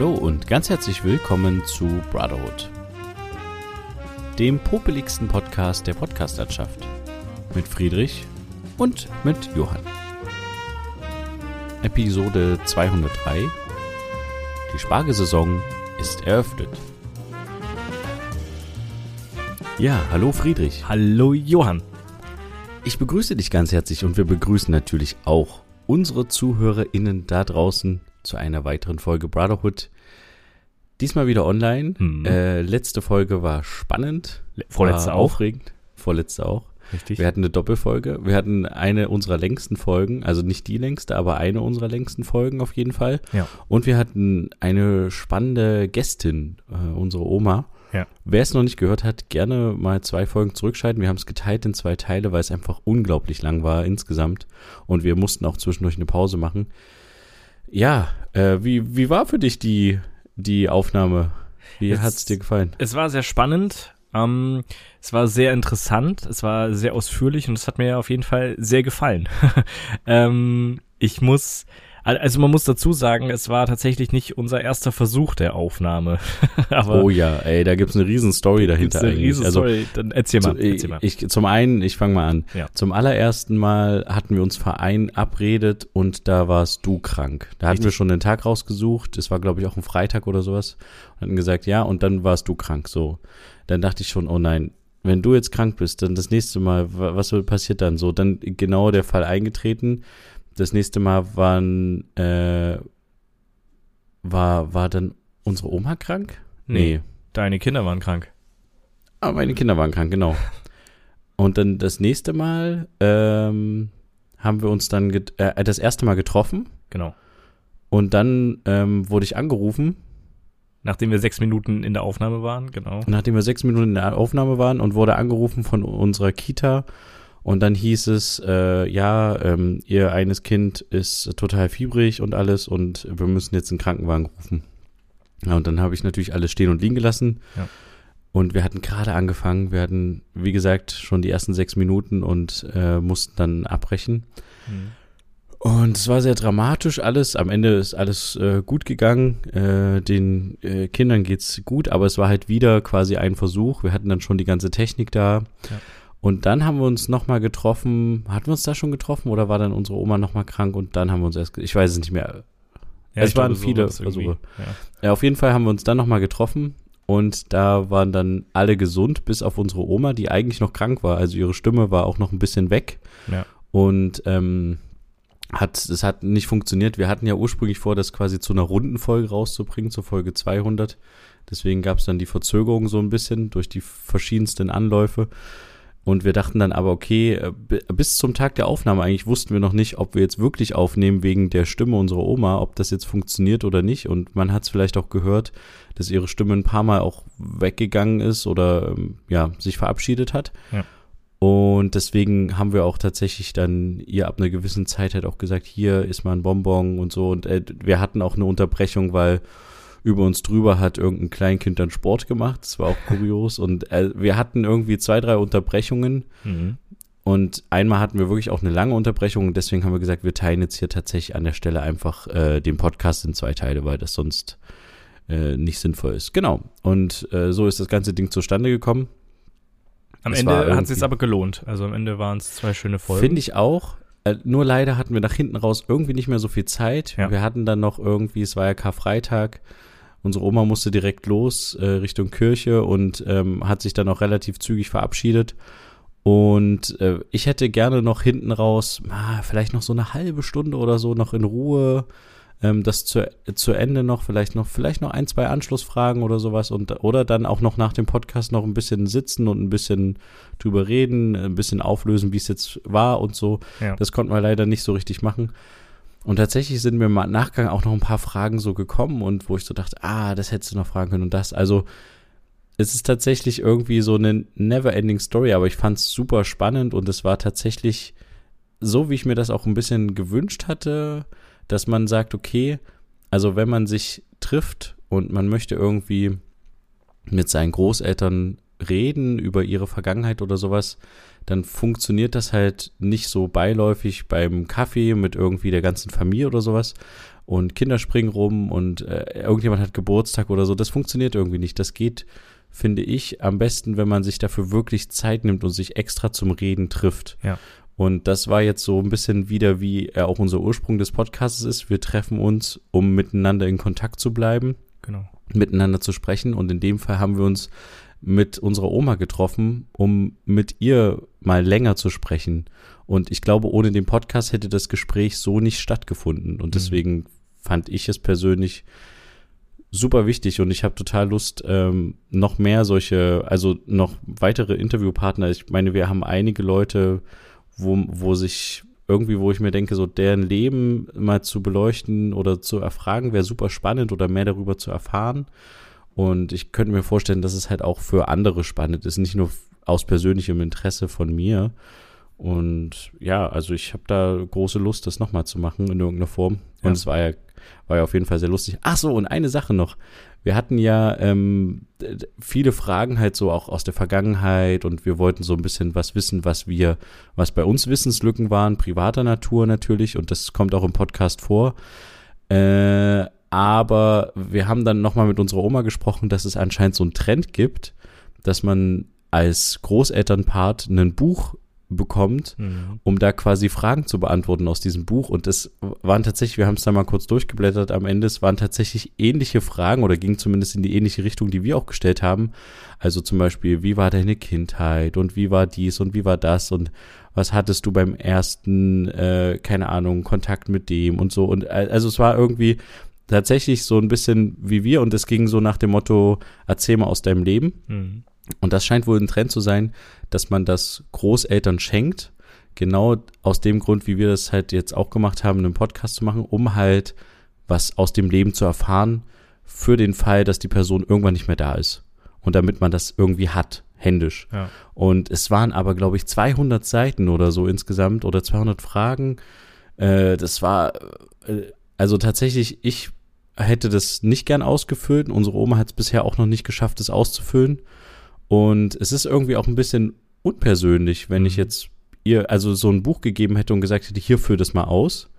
Hallo und ganz herzlich willkommen zu Brotherhood, dem popeligsten Podcast der Podcastlandschaft. Mit Friedrich und mit Johann. Episode 203. Die Spargelsaison ist eröffnet. Ja, hallo Friedrich. Hallo Johann. Ich begrüße dich ganz herzlich und wir begrüßen natürlich auch unsere ZuhörerInnen da draußen zu einer weiteren Folge Brotherhood. Diesmal wieder online. Hm. Äh, letzte Folge war spannend. Vorletzte war auch. aufregend. Vorletzte auch. Richtig. Wir hatten eine Doppelfolge. Wir hatten eine unserer längsten Folgen, also nicht die längste, aber eine unserer längsten Folgen auf jeden Fall. Ja. Und wir hatten eine spannende Gästin, äh, unsere Oma. Ja. Wer es noch nicht gehört hat, gerne mal zwei Folgen zurückschalten. Wir haben es geteilt in zwei Teile, weil es einfach unglaublich lang war insgesamt. Und wir mussten auch zwischendurch eine Pause machen. Ja, äh, wie, wie war für dich die, die Aufnahme? Wie hat es dir gefallen? Es war sehr spannend. Ähm, es war sehr interessant. Es war sehr ausführlich und es hat mir auf jeden Fall sehr gefallen. ähm, ich muss, also man muss dazu sagen, es war tatsächlich nicht unser erster Versuch der Aufnahme. Aber Oh ja, ey, da gibt's eine riesen Story dahinter eine eigentlich. riesen Also Story. Dann erzähl mal, Zu- erzähl mal. Ich, zum einen, ich fange mal an. Ja. Zum allerersten Mal hatten wir uns verabredet und da warst du krank. Da hatten wir Richtig. schon den Tag rausgesucht. Es war, glaube ich, auch ein Freitag oder sowas. Und hatten gesagt, ja, und dann warst du krank. So. Dann dachte ich schon, oh nein, wenn du jetzt krank bist, dann das nächste Mal, wa- was passiert dann? So, dann genau der Fall eingetreten. Das nächste Mal waren, äh, war, war dann unsere Oma krank? Nee. Deine Kinder waren krank. Ah, meine Kinder waren krank, genau. Und dann das nächste Mal ähm, haben wir uns dann get äh, das erste Mal getroffen Genau. und dann ähm, wurde ich angerufen, Nachdem wir sechs Minuten in der Aufnahme waren, genau. nachdem wir sechs Minuten in der Aufnahme waren und wurde angerufen von unserer Kita und dann hieß es, äh, ja, ähm, ihr eines Kind ist total fiebrig und alles und wir müssen jetzt einen Krankenwagen rufen. Ja, und dann habe ich natürlich alles stehen und liegen gelassen. Ja. Und wir hatten gerade angefangen, wir hatten, wie gesagt, schon die ersten sechs Minuten und äh, mussten dann abbrechen. Mhm. Und es war sehr dramatisch alles. Am Ende ist alles äh, gut gegangen. Äh, den äh, Kindern geht's gut, aber es war halt wieder quasi ein Versuch. Wir hatten dann schon die ganze Technik da. Ja. Und dann haben wir uns nochmal getroffen. Hatten wir uns da schon getroffen oder war dann unsere Oma nochmal krank und dann haben wir uns erst, ich weiß es nicht mehr. Ja, Es waren glaube, viele irgendwie. Versuche. Ja. Ja, auf jeden Fall haben wir uns dann nochmal getroffen und da waren dann alle gesund, bis auf unsere Oma, die eigentlich noch krank war. Also ihre Stimme war auch noch ein bisschen weg. Ja. Und ähm, hat, es hat nicht funktioniert. Wir hatten ja ursprünglich vor, das quasi zu einer runden Folge rauszubringen, zur Folge 200. Deswegen gab es dann die Verzögerung so ein bisschen durch die verschiedensten Anläufe. Und wir dachten dann aber, okay, äh, bi- bis zum Tag der Aufnahme eigentlich wussten wir noch nicht, ob wir jetzt wirklich aufnehmen wegen der Stimme unserer Oma, ob das jetzt funktioniert oder nicht. Und man hat es vielleicht auch gehört, dass ihre Stimme ein paar Mal auch weggegangen ist oder ähm, ja, sich verabschiedet hat. Ja. Und deswegen haben wir auch tatsächlich dann ihr ab einer gewissen Zeit halt auch gesagt, hier ist mal ein Bonbon und so. Und äh, wir hatten auch eine Unterbrechung, weil über uns drüber hat irgendein Kleinkind dann Sport gemacht. Das war auch kurios. Und äh, wir hatten irgendwie zwei, drei Unterbrechungen. Mhm. Und einmal hatten wir wirklich auch eine lange Unterbrechung. Und deswegen haben wir gesagt, wir teilen jetzt hier tatsächlich an der Stelle einfach äh, den Podcast in zwei Teile, weil das sonst äh, nicht sinnvoll ist. Genau. Und äh, so ist das ganze Ding zustande gekommen. Am Es Ende hat es sich aber gelohnt. Also am Ende waren es zwei schöne Folgen. Finde ich auch. Äh, nur leider hatten wir nach hinten raus irgendwie nicht mehr so viel Zeit. Ja. Wir hatten dann noch irgendwie, es war ja Karfreitag, unsere Oma musste direkt los äh, Richtung Kirche und ähm, hat sich dann auch relativ zügig verabschiedet. Und äh, ich hätte gerne noch hinten raus, ah, vielleicht noch so eine halbe Stunde oder so noch in Ruhe ähm, das zu, zu Ende noch, vielleicht noch, vielleicht noch ein, zwei Anschlussfragen oder sowas und oder dann auch noch nach dem Podcast noch ein bisschen sitzen und ein bisschen drüber reden, ein bisschen auflösen, wie es jetzt war und so. Ja. Das konnten wir leider nicht so richtig machen. Und tatsächlich sind mir im Nachgang auch noch ein paar Fragen so gekommen und wo ich so dachte, ah, das hättest du noch fragen können und das. Also es ist tatsächlich irgendwie so eine never-ending Story, aber ich fand es super spannend und es war tatsächlich so, wie ich mir das auch ein bisschen gewünscht hatte, dass man sagt, okay, also wenn man sich trifft und man möchte irgendwie mit seinen Großeltern reden über ihre Vergangenheit oder sowas, dann funktioniert das halt nicht so beiläufig beim Kaffee mit irgendwie der ganzen Familie oder sowas. und Kinder springen rum und äh, irgendjemand hat Geburtstag oder so. Das funktioniert irgendwie nicht. Das geht, finde ich, am besten, wenn man sich dafür wirklich Zeit nimmt und sich extra zum Reden trifft. Ja. Und das war jetzt so ein bisschen wieder, wie er auch unser Ursprung des Podcasts ist. Wir treffen uns, um miteinander in Kontakt zu bleiben, Genau. miteinander zu sprechen. Und in dem Fall haben wir uns mit unserer Oma getroffen, um mit ihr mal länger zu sprechen. Und ich glaube, ohne den Podcast hätte das Gespräch so nicht stattgefunden. Und deswegen fand ich es persönlich super wichtig und ich habe total Lust, ähm, noch mehr solche, also noch weitere Interviewpartner. Ich meine, wir haben einige Leute, wo, wo sich irgendwie, wo ich mir denke, so deren Leben mal zu beleuchten oder zu erfragen, wäre super spannend oder mehr darüber zu erfahren. Und ich könnte mir vorstellen, dass es halt auch für andere spannend ist, nicht nur aus persönlichem Interesse von mir. Und ja, also ich habe da große Lust, das nochmal zu machen in irgendeiner Form. Und Ja. es war ja, war ja auf jeden Fall sehr lustig. Ach so, und eine Sache noch. Wir hatten ja ähm, viele Fragen halt so auch aus der Vergangenheit und wir wollten so ein bisschen was wissen, was wir, was bei uns Wissenslücken waren, privater Natur natürlich und das kommt auch im Podcast vor. Äh, aber wir haben dann nochmal mit unserer Oma gesprochen, dass es anscheinend so einen Trend gibt, dass man als Großelternpart ein Buch bekommt, Mhm. um da quasi Fragen zu beantworten aus diesem Buch. Und das waren tatsächlich, wir haben es da mal kurz durchgeblättert am Ende, es waren tatsächlich ähnliche Fragen oder ging zumindest in die ähnliche Richtung, die wir auch gestellt haben. Also zum Beispiel, wie war deine Kindheit und wie war dies und wie war das und was hattest du beim ersten, äh, keine Ahnung, Kontakt mit dem und so. Und äh, also es war irgendwie tatsächlich so ein bisschen wie wir und es ging so nach dem Motto, erzähl mal aus deinem Leben. Mhm. Und das scheint wohl ein Trend zu sein, dass man das Großeltern schenkt. Genau aus dem Grund, wie wir das halt jetzt auch gemacht haben, einen Podcast zu machen, um halt was aus dem Leben zu erfahren, für den Fall, dass die Person irgendwann nicht mehr da ist. Und damit man das irgendwie hat, händisch. Ja. Und es waren aber, glaube ich, 200 Seiten oder so insgesamt oder 200 Fragen. Äh, das war, äh, also tatsächlich, ich hätte das nicht gern ausgefüllt. Unsere Oma hat es bisher auch noch nicht geschafft, es auszufüllen. Und es ist irgendwie auch ein bisschen unpersönlich, wenn ich Mhm. jetzt ihr also so ein Buch gegeben hätte und gesagt hätte, hier füll das mal aus.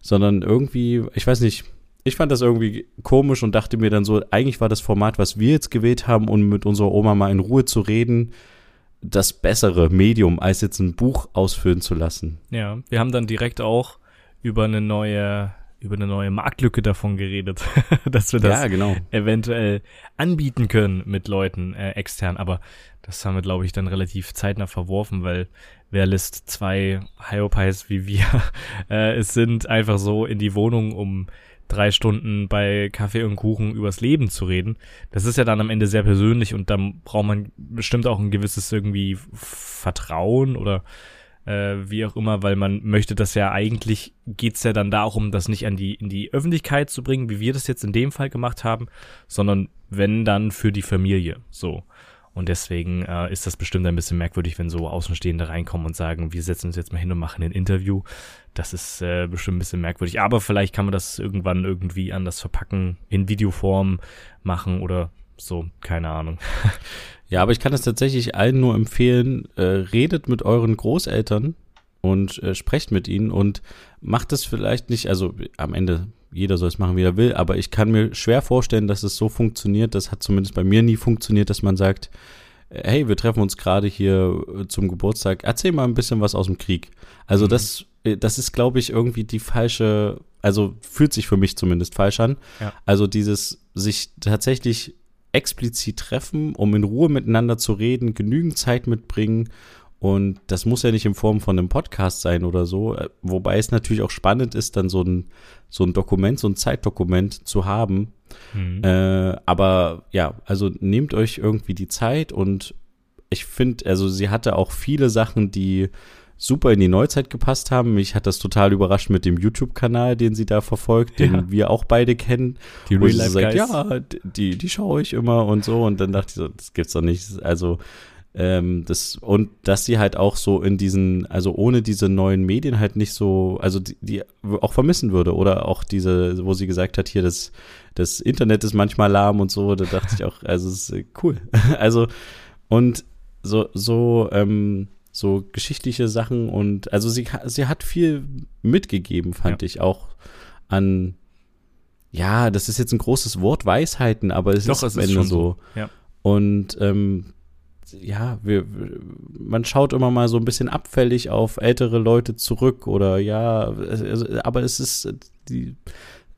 Sondern irgendwie, ich weiß nicht, ich fand das irgendwie komisch und dachte mir dann so, eigentlich war das Format, was wir jetzt gewählt haben, um mit unserer Oma mal in Ruhe zu reden, das bessere Medium, als jetzt ein Buch ausfüllen zu lassen. Ja, wir haben dann direkt auch über eine neue, über eine neue Marktlücke davon geredet, dass wir das ja, genau. eventuell anbieten können mit Leuten äh, extern. Aber das haben wir, glaube ich, dann relativ zeitnah verworfen, weil wer lässt zwei Hyopies wie wir äh, es sind, einfach so in die Wohnung, um drei Stunden bei Kaffee und Kuchen übers Leben zu reden. Das ist ja dann am Ende sehr persönlich und dann braucht man bestimmt auch ein gewisses irgendwie Vertrauen oder äh, wie auch immer, weil man möchte das ja eigentlich, geht's ja dann darum, das nicht an die, in die Öffentlichkeit zu bringen, wie wir das jetzt in dem Fall gemacht haben, sondern wenn dann für die Familie. So. Und deswegen äh, ist das bestimmt ein bisschen merkwürdig, wenn so Außenstehende reinkommen und sagen, wir setzen uns jetzt mal hin und machen ein Interview. Das ist äh, bestimmt ein bisschen merkwürdig. Aber vielleicht kann man das irgendwann irgendwie anders verpacken, in Videoform machen oder so, keine Ahnung. Ja, aber ich kann es tatsächlich allen nur empfehlen, äh, redet mit euren Großeltern und äh, sprecht mit ihnen und macht es vielleicht nicht, also am Ende, jeder soll es machen, wie er will, aber ich kann mir schwer vorstellen, dass es so funktioniert, das hat zumindest bei mir nie funktioniert, dass man sagt, äh, hey, wir treffen uns gerade hier äh, zum Geburtstag, erzähl mal ein bisschen was aus dem Krieg. Also Mhm. das, äh, das ist, glaube ich, irgendwie die falsche, also fühlt sich für mich zumindest falsch an. Ja. Also dieses sich tatsächlich explizit treffen, um in Ruhe miteinander zu reden, genügend Zeit mitbringen. Und das muss ja nicht in Form von einem Podcast sein oder so. äh, Wobei es natürlich auch spannend ist, dann so ein, so ein Dokument, so ein Zeitdokument zu haben. Mhm. Äh, aber ja, also nehmt euch irgendwie die Zeit und ich finde, also sie hatte auch viele Sachen, die super in die Neuzeit gepasst haben. Mich hat das total überrascht mit dem YouTube-Kanal, den sie da verfolgt, den Ja. wir auch beide kennen. Die so Real-Life sagt, ja, die, die schaue ich immer und so. Und dann dachte ich so, das gibt's doch nicht. Also, ähm, das, und dass sie halt auch so in diesen, also ohne diese neuen Medien halt nicht so, also die, die auch vermissen würde. Oder auch diese, wo sie gesagt hat, hier, das, das Internet ist manchmal lahm und so, da dachte ich auch, also es ist cool. also, und so, so, ähm, so geschichtliche Sachen und also sie, sie hat viel mitgegeben, fand ich auch an ja, das ist jetzt ein großes Wort, Weisheiten, aber es Doch, ist am Ende so. ja. Und ähm, ja, wir, man schaut immer mal so ein bisschen abfällig auf ältere Leute zurück oder ja, es- aber es ist, die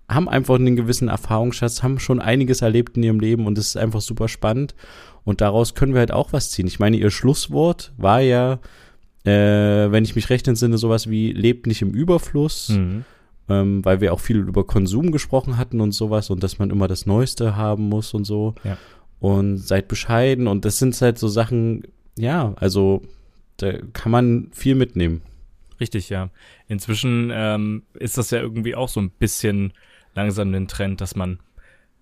haben einfach einen gewissen Erfahrungsschatz, haben schon einiges erlebt in ihrem Leben und es ist einfach super spannend. Und daraus können wir halt auch was ziehen. Ich meine, ihr Schlusswort war ja, äh, wenn ich mich recht entsinne, sowas wie lebt nicht im Überfluss Mhm. ähm, weil wir auch viel über Konsum gesprochen hatten und sowas und dass man immer das Neueste haben muss und so. Ja. Und seid bescheiden und das sind halt so Sachen, ja, also da kann man viel mitnehmen. Richtig, ja. Inzwischen ähm, ist das ja irgendwie auch so ein bisschen langsam ein Trend, dass man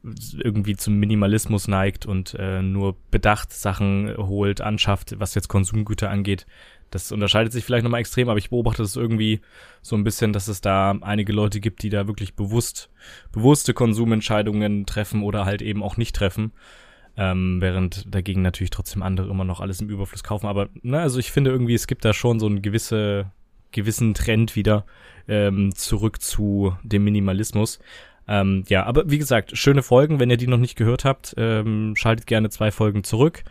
irgendwie zum Minimalismus neigt und äh, nur bedacht Sachen holt, anschafft, was jetzt Konsumgüter angeht. Das unterscheidet sich vielleicht nochmal extrem, aber ich beobachte es irgendwie so ein bisschen, dass es da einige Leute gibt, die da wirklich bewusst, bewusste Konsumentscheidungen treffen oder halt eben auch nicht treffen. Ähm, während dagegen natürlich trotzdem andere immer noch alles im Überfluss kaufen. Aber na, also ich finde irgendwie, es gibt da schon so einen gewisse, gewissen Trend wieder ähm, zurück zu dem Minimalismus. Ähm, ja, aber wie gesagt, schöne Folgen. Wenn ihr die noch nicht gehört habt, ähm, schaltet gerne zwei Folgen zurück.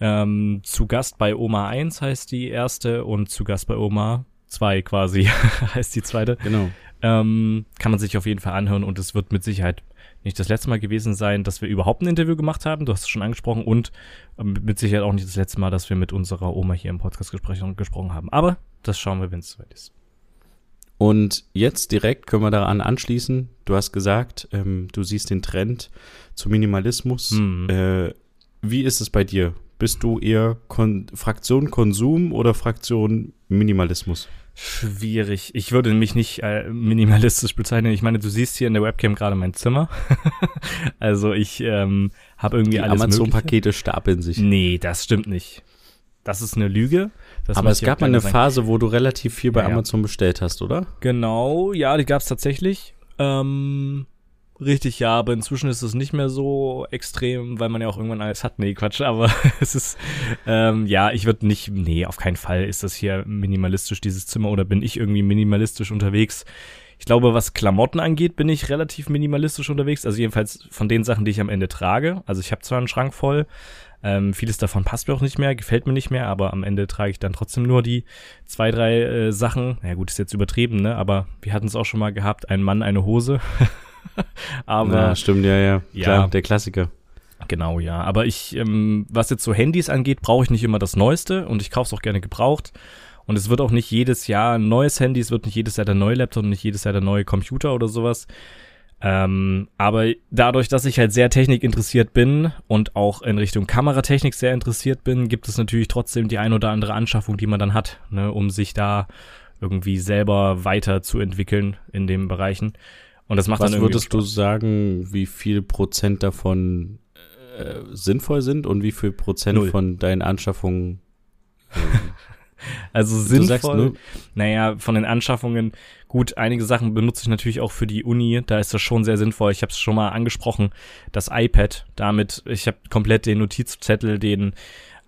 Ähm, zu Gast bei Oma 1 heißt die erste und zu Gast bei Oma 2 quasi heißt die zweite. Genau. Ähm, kann man sich auf jeden Fall anhören und es wird mit Sicherheit nicht das letzte Mal gewesen sein, dass wir überhaupt ein Interview gemacht haben. Du hast es schon angesprochen und ähm, mit Sicherheit auch nicht das letzte Mal, dass wir mit unserer Oma hier im Podcast gesprochen, gesprochen haben. Aber das schauen wir, wenn es soweit ist. Und jetzt direkt können wir daran anschließen. Du hast gesagt, ähm, du siehst den Trend zum Minimalismus. Mhm. Äh, wie ist es bei dir? Bist du eher Kon Fraktion Konsum oder Fraktion Minimalismus? Schwierig. Ich würde mich nicht äh, minimalistisch bezeichnen. Ich meine, du siehst hier in der Webcam gerade mein Zimmer. also ich ähm, habe irgendwie Die alles. Amazon-Pakete stapeln sich. Nee, das stimmt nicht. Das ist eine Lüge. Das Aber es gab mal eine sagen. Phase, wo du relativ viel bei Ja. Amazon bestellt hast, oder? Genau, ja, die gab's tatsächlich. Ähm, richtig, ja, aber inzwischen ist es nicht mehr so extrem, weil man ja auch irgendwann alles hat. Nee, Quatsch, aber es ist, ähm, ja, ich würde nicht, nee, auf keinen Fall ist das hier minimalistisch, dieses Zimmer, oder bin ich irgendwie minimalistisch unterwegs. Ich glaube, was Klamotten angeht, bin ich relativ minimalistisch unterwegs. Also jedenfalls von den Sachen, die ich am Ende trage. Also ich habe zwar einen Schrank voll, ähm, vieles davon passt mir auch nicht mehr, gefällt mir nicht mehr, aber am Ende trage ich dann trotzdem nur die zwei, drei äh, Sachen. Na ja, gut, ist jetzt übertrieben, ne? Aber wir hatten es auch schon mal gehabt, ein Mann, eine Hose. aber ja, stimmt, ja, ja. Ja. Klar, der Klassiker. Genau, ja. Aber ich, ähm, was jetzt so Handys angeht, brauche ich nicht immer das Neueste und ich kaufe es auch gerne gebraucht. Und es wird auch nicht jedes Jahr ein neues Handy, es wird nicht jedes Jahr der neue Laptop nicht jedes Jahr der neue Computer oder sowas. Ähm, aber dadurch, dass ich halt sehr technikinteressiert bin und auch in Richtung Kameratechnik sehr interessiert bin, gibt es natürlich trotzdem die ein oder andere Anschaffung, die man dann hat, ne, um sich da irgendwie selber weiterzuentwickeln in den Bereichen. Und das macht Was dann irgendwie würdest du Spaß. sagen, wie viel Prozent davon äh, sinnvoll sind und wie viel Prozent Null. von deinen Anschaffungen Also Du sinnvoll. sagst nur, Naja, von den Anschaffungen, gut, einige Sachen benutze ich natürlich auch für die Uni, da ist das schon sehr sinnvoll. Ich habe es schon mal angesprochen, das iPad, damit, ich habe komplett den Notizzettel, den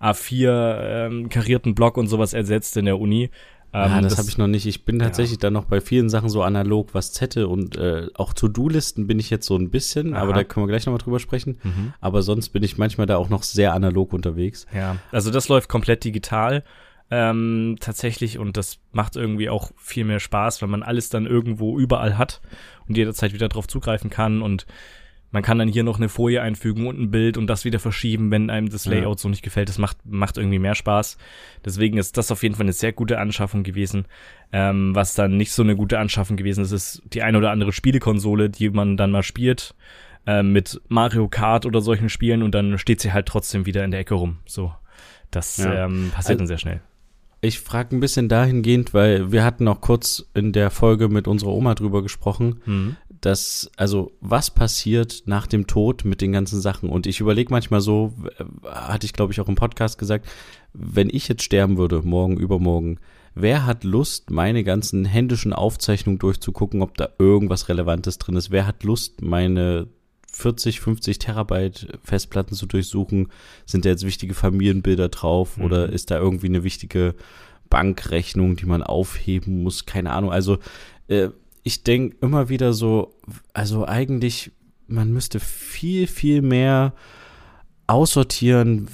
A4 ähm, karierten Block und sowas ersetzt in der Uni. Ähm, ah, das, habe ich noch nicht. Ich bin ja. tatsächlich dann noch bei vielen Sachen so analog, was Zettel und äh, auch To-Do-Listen bin ich jetzt so ein bisschen, Aha. aber da können wir gleich nochmal drüber sprechen. Mhm. Aber sonst bin ich manchmal da auch noch sehr analog unterwegs. Ja, also das läuft komplett digital ähm, tatsächlich und das macht irgendwie auch viel mehr Spaß, wenn man alles dann irgendwo überall hat und jederzeit wieder drauf zugreifen kann und man kann dann hier noch eine Folie einfügen und ein Bild und das wieder verschieben, wenn einem das Ja. Layout so nicht gefällt. Das macht, macht irgendwie mehr Spaß. Deswegen ist das auf jeden Fall eine sehr gute Anschaffung gewesen. Ähm, was dann nicht so eine gute Anschaffung gewesen ist, ist die ein oder andere Spielekonsole, die man dann mal spielt ähm, mit Mario Kart oder solchen Spielen und dann steht sie halt trotzdem wieder in der Ecke rum. So, das Ja. ähm, passiert Also- dann sehr schnell. Ich frage ein bisschen dahingehend, weil wir hatten noch kurz in der Folge mit unserer Oma drüber gesprochen, Mhm. dass, also was passiert nach dem Tod mit den ganzen Sachen? Und ich überlege manchmal so, äh, hatte ich glaube ich auch im Podcast gesagt, wenn ich jetzt sterben würde, morgen, übermorgen, wer hat Lust, meine ganzen händischen Aufzeichnungen durchzugucken, ob da irgendwas Relevantes drin ist? Wer hat Lust, meine 40, 50 Terabyte Festplatten zu durchsuchen? Sind da jetzt wichtige Familienbilder drauf Mhm. oder ist da irgendwie eine wichtige Bankrechnung, die man aufheben muss? Keine Ahnung. Also äh, ich denke immer wieder so, also eigentlich man müsste viel, viel mehr aussortieren,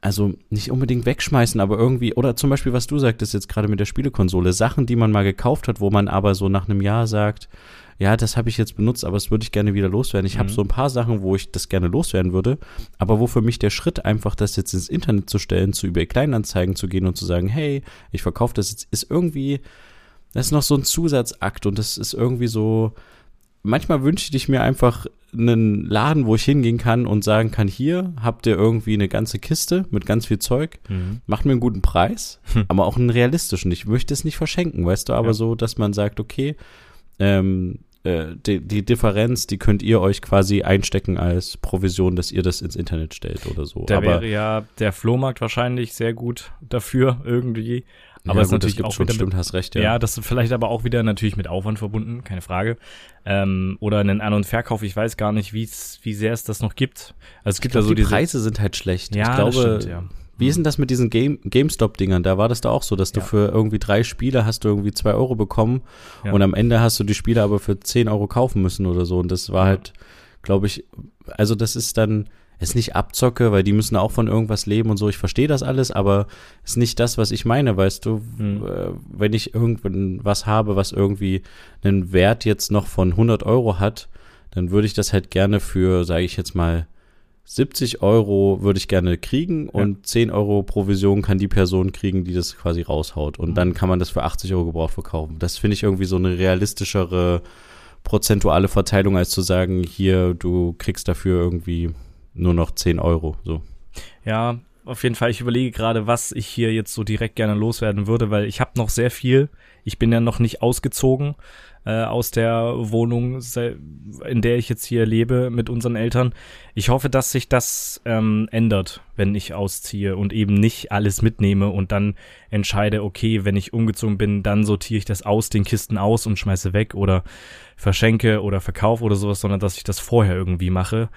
also nicht unbedingt wegschmeißen, aber irgendwie, oder zum Beispiel, was du sagtest jetzt gerade mit der Spielekonsole, Sachen, die man mal gekauft hat, wo man aber so nach einem Jahr sagt, ja, das habe ich jetzt benutzt, aber das würde ich gerne wieder loswerden. Ich mhm. habe so ein paar Sachen, wo ich das gerne loswerden würde, aber wo für mich der Schritt einfach, das jetzt ins Internet zu stellen, zu eBay Kleinanzeigen zu gehen und zu sagen, hey, ich verkaufe das jetzt, ist irgendwie, das ist noch so ein Zusatzakt und das ist irgendwie so, manchmal wünsche ich mir einfach einen Laden, wo ich hingehen kann und sagen kann, hier habt ihr irgendwie eine ganze Kiste mit ganz viel Zeug, mhm. macht mir einen guten Preis, hm. aber auch einen realistischen. Ich möchte es nicht verschenken, weißt du, aber ja. so, dass man sagt, okay, ähm, äh, die, die, Differenz, die könnt ihr euch quasi einstecken als Provision, dass ihr das ins Internet stellt oder so. Da wäre ja der Flohmarkt wahrscheinlich sehr gut dafür irgendwie. Aber ja, es ist natürlich das auch schon, wieder stimmt, hast recht, ja. Ja, das ist vielleicht aber auch wieder natürlich mit Aufwand verbunden, keine Frage. Ähm, oder einen An- und Verkauf, ich weiß gar nicht, wie sehr es das noch gibt. Also es gibt glaub, da so die Preise sind halt schlecht. Ja, ich glaube, stimmt, ja. Wie ist denn das mit diesen Game, GameStop-Dingern? Da war das da auch so, dass du ja. für irgendwie drei Spiele hast du irgendwie zwei Euro bekommen ja. und am Ende hast du die Spiele aber für zehn Euro kaufen müssen oder so. Und das war halt, glaube ich, also das ist dann, ist nicht Abzocke, weil die müssen auch von irgendwas leben und so. Ich verstehe das alles, aber ist nicht das, was ich meine, weißt du. Mhm. Wenn ich irgendwas habe, was irgendwie einen Wert jetzt noch von 100 Euro hat, dann würde ich das halt gerne für, sage ich jetzt mal, 70 Euro würde ich gerne kriegen und ja. 10 Euro Provision kann die Person kriegen, die das quasi raushaut. Und mhm. dann kann man das für 80 Euro gebraucht verkaufen. Das finde ich irgendwie so eine realistischere prozentuale Verteilung, als zu sagen, hier, du kriegst dafür irgendwie nur noch 10 Euro. So. Ja, auf jeden Fall. Ich überlege gerade, was ich hier jetzt so direkt gerne loswerden würde, weil ich habe noch sehr viel. Ich bin ja noch nicht ausgezogen äh, aus der Wohnung, in der ich jetzt hier lebe mit unseren Eltern. Ich hoffe, dass sich das ähm, ändert, wenn ich ausziehe und eben nicht alles mitnehme und dann entscheide, okay, wenn ich umgezogen bin, dann sortiere ich das aus den Kisten aus und schmeiße weg oder verschenke oder verkaufe oder sowas, sondern dass ich das vorher irgendwie mache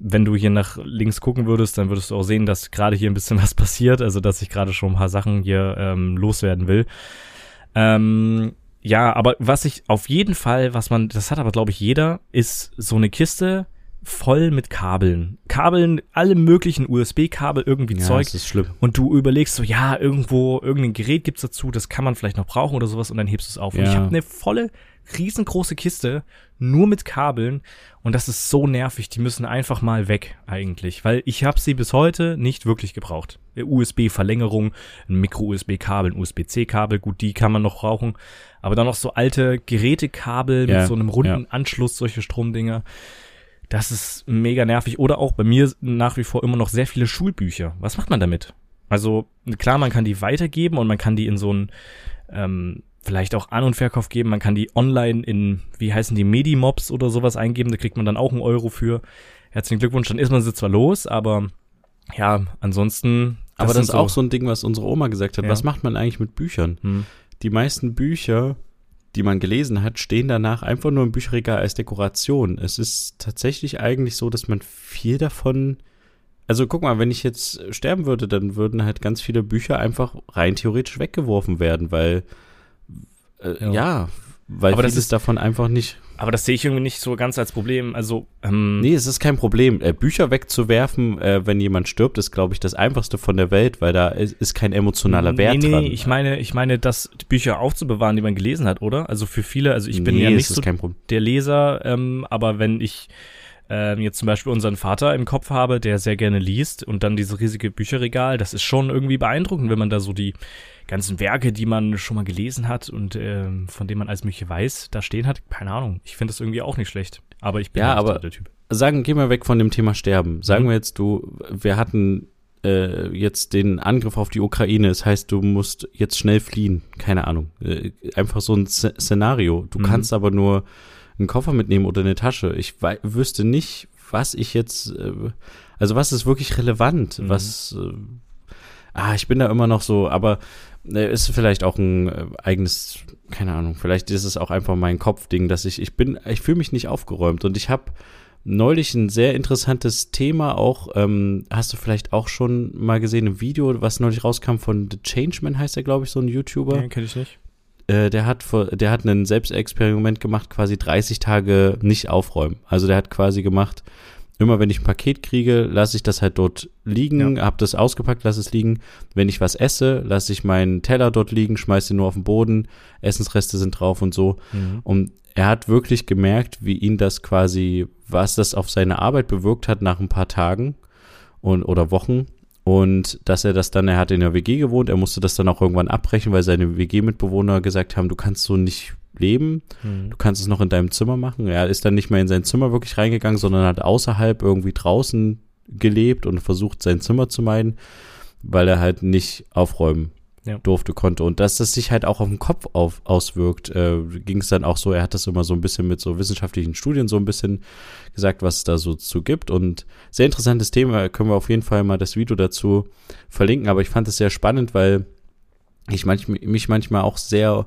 wenn du hier nach links gucken würdest, dann würdest du auch sehen, dass gerade hier ein bisschen was passiert, also dass ich gerade schon ein paar Sachen hier ähm, loswerden will. Ähm, ja, aber was ich auf jeden Fall, was man, das hat aber glaube ich jeder, ist so eine Kiste voll mit Kabeln. Kabeln, alle möglichen USB-Kabel, irgendwie ja, Zeug. Das ist schlimm. Und du überlegst so, ja, irgendwo, irgendein Gerät gibt's dazu, das kann man vielleicht noch brauchen oder sowas und dann hebst du es auf. Ja. Und ich habe eine volle, riesengroße Kiste, nur mit Kabeln und das ist so nervig, die müssen einfach mal weg eigentlich, weil ich habe sie bis heute nicht wirklich gebraucht. USB-Verlängerung, ein Micro-USB-Kabel, ein USB-C-Kabel, gut, die kann man noch brauchen, aber dann noch so alte Gerätekabel ja, mit so einem runden ja. Anschluss, solche Stromdinger. Das ist mega nervig. Oder auch bei mir nach wie vor immer noch sehr viele Schulbücher. Was macht man damit? Also klar, man kann die weitergeben und man kann die in so ein ähm, vielleicht auch An- und Verkauf geben. Man kann die online in, wie heißen die, Medimobs oder sowas eingeben. Da kriegt man dann auch einen Euro für. Herzlichen Glückwunsch, dann ist man sie zwar los, aber ja, ansonsten. Das aber das ist auch so ein Ding, was unsere Oma gesagt hat. Ja. Was macht man eigentlich mit Büchern? Hm. Die meisten Bücher die man gelesen hat, stehen danach einfach nur im Bücherregal als Dekoration. Es ist tatsächlich eigentlich so, dass man viel davon. Also guck mal, wenn ich jetzt sterben würde, dann würden halt ganz viele Bücher einfach rein theoretisch weggeworfen werden, weil äh, ja. ja. Weil aber das ist davon einfach nicht aber das sehe ich irgendwie nicht so ganz als Problem. Also ähm nee, es ist kein Problem. Äh, Bücher wegzuwerfen, äh, wenn jemand stirbt, ist, glaube ich, das einfachste von der Welt, weil da ist, ist kein emotionaler Wert nee, nee, dran. Nee, ich meine, ich meine, das Bücher aufzubewahren, die man gelesen hat, oder? Also für viele, also ich bin nee, ja nicht so der Leser, ähm, aber wenn ich ähm, jetzt zum Beispiel unseren Vater im Kopf habe, der sehr gerne liest und dann dieses riesige Bücherregal, das ist schon irgendwie beeindruckend, wenn man da so die ganzen Werke, die man schon mal gelesen hat und äh, von denen man alles mögliche weiß, da stehen hat. Keine Ahnung. Ich finde das irgendwie auch nicht schlecht. Aber ich bin ja, halt aber der Typ. Sagen, gehen wir weg von dem Thema Sterben. Sagen mhm. wir jetzt, du, wir hatten äh, jetzt den Angriff auf die Ukraine. Das heißt, du musst jetzt schnell fliehen. Keine Ahnung. Äh, einfach so ein Z Szenario. Du mhm. kannst aber nur einen Koffer mitnehmen oder eine Tasche. Ich wüsste nicht, was ich jetzt, äh, also was ist wirklich relevant, mhm. was, äh, ah, ich bin da immer noch so, aber ist vielleicht auch ein äh, eigenes, keine Ahnung, vielleicht ist es auch einfach mein Kopfding, dass ich, ich bin, ich fühle mich nicht aufgeräumt und ich habe neulich ein sehr interessantes Thema auch, ähm, hast du vielleicht auch schon mal gesehen, ein Video, was neulich rauskam von The Changeman, heißt er, glaube ich, so ein YouTuber. Nee, kenne ich nicht äh, der hat vor, der hat ein Selbstexperiment gemacht, quasi 30 Tage nicht aufräumen. Also der hat quasi gemacht, immer wenn ich ein Paket kriege, lasse ich das halt dort liegen, ja. habe das ausgepackt, lasse es liegen. Wenn ich was esse, lasse ich meinen Teller dort liegen, schmeiße ihn nur auf den Boden, Essensreste sind drauf und so. Mhm. Und er hat wirklich gemerkt, wie ihn das quasi, was das auf seine Arbeit bewirkt hat nach ein paar Tagen und oder Wochen. Und dass er das dann, er hat in der WG gewohnt, er musste das dann auch irgendwann abbrechen, weil seine WG-Mitbewohner gesagt haben, du kannst so nicht leben. Mhm. Du kannst es noch in deinem Zimmer machen. Er ist dann nicht mehr in sein Zimmer wirklich reingegangen, sondern hat außerhalb irgendwie draußen gelebt und versucht, sein Zimmer zu meiden, weil er halt nicht aufräumen ja. durfte, konnte. Und dass das sich halt auch auf den Kopf auf, auswirkt, äh, ging es dann auch so, er hat das immer so ein bisschen mit so wissenschaftlichen Studien so ein bisschen gesagt, was es da so zu gibt. Und sehr interessantes Thema, können wir auf jeden Fall mal das Video dazu verlinken. Aber ich fand es sehr spannend, weil ich manch, mich manchmal auch sehr,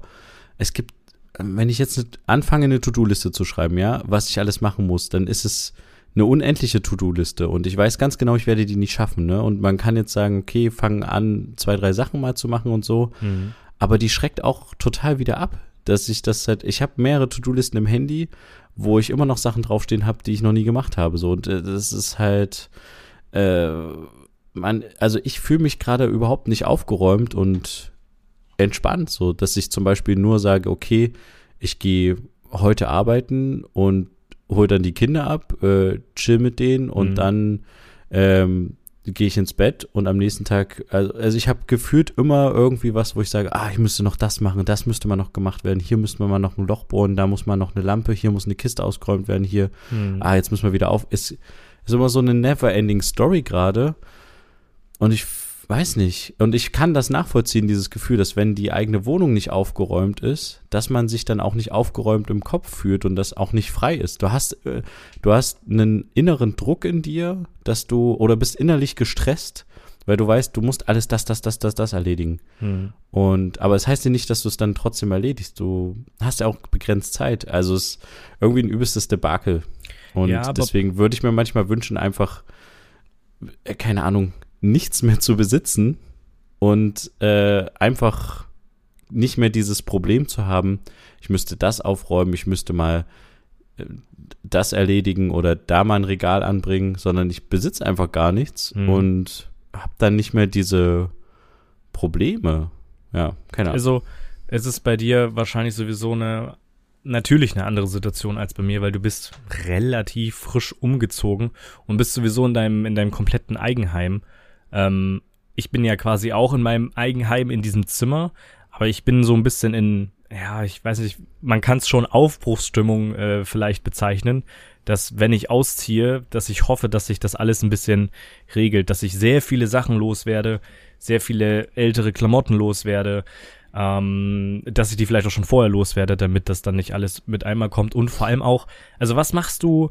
es gibt wenn ich jetzt anfange, eine To-Do-Liste zu schreiben, ja, was ich alles machen muss, dann ist es eine unendliche To-Do-Liste und ich weiß ganz genau, ich werde die nicht schaffen, ne? Und man kann jetzt sagen, okay, fangen an, zwei, drei Sachen mal zu machen und so, mhm. aber die schreckt auch total wieder ab, dass ich das halt, ich habe mehrere To-Do-Listen im Handy, wo ich immer noch Sachen draufstehen habe, die ich noch nie gemacht habe, so und äh, das ist halt, äh, man, also ich fühle mich gerade überhaupt nicht aufgeräumt und entspannt, so dass ich zum Beispiel nur sage, okay, ich gehe heute arbeiten und hole dann die Kinder ab, äh, chill mit denen und mhm. dann ähm, gehe ich ins Bett und am nächsten Tag, also, also ich habe gefühlt immer irgendwie was, wo ich sage, ah, ich müsste noch das machen, das müsste mal noch gemacht werden, hier müsste man mal noch ein Loch bohren, da muss man noch eine Lampe, hier muss eine Kiste ausgeräumt werden, hier, mhm. ah, jetzt müssen wir wieder auf. Es ist immer so eine never-ending Story gerade und ich weiß nicht. Und ich kann das nachvollziehen, dieses Gefühl, dass wenn die eigene Wohnung nicht aufgeräumt ist, dass man sich dann auch nicht aufgeräumt im Kopf fühlt und das auch nicht frei ist. Du hast, äh, du hast einen inneren Druck in dir, dass du, oder bist innerlich gestresst, weil du weißt, du musst alles das, das, das, das, das erledigen. Hm. Und, aber es heißt ja nicht, dass du es dann trotzdem erledigst. Du hast ja auch begrenzt Zeit. Also es ist irgendwie ein übelstes Debakel. Und ja, deswegen würde ich mir manchmal wünschen, einfach, äh, keine Ahnung, nichts mehr zu besitzen und äh, einfach nicht mehr dieses Problem zu haben, ich müsste das aufräumen, ich müsste mal äh, das erledigen oder da mal ein Regal anbringen, sondern ich besitze einfach gar nichts mhm. und habe dann nicht mehr diese Probleme. Ja, keine Ahnung. Also es ist bei dir wahrscheinlich sowieso eine natürlich eine andere Situation als bei mir, weil du bist relativ frisch umgezogen und bist sowieso in deinem in deinem kompletten Eigenheim ähm, ich bin ja quasi auch in meinem Eigenheim in diesem Zimmer, aber ich bin so ein bisschen in, ja, ich weiß nicht, man kann es schon Aufbruchsstimmung äh, vielleicht bezeichnen, dass wenn ich ausziehe, dass ich hoffe, dass sich das alles ein bisschen regelt, dass ich sehr viele Sachen loswerde, sehr viele ältere Klamotten loswerde, ähm, dass ich die vielleicht auch schon vorher loswerde, damit das dann nicht alles mit einmal kommt und vor allem auch, also was machst du,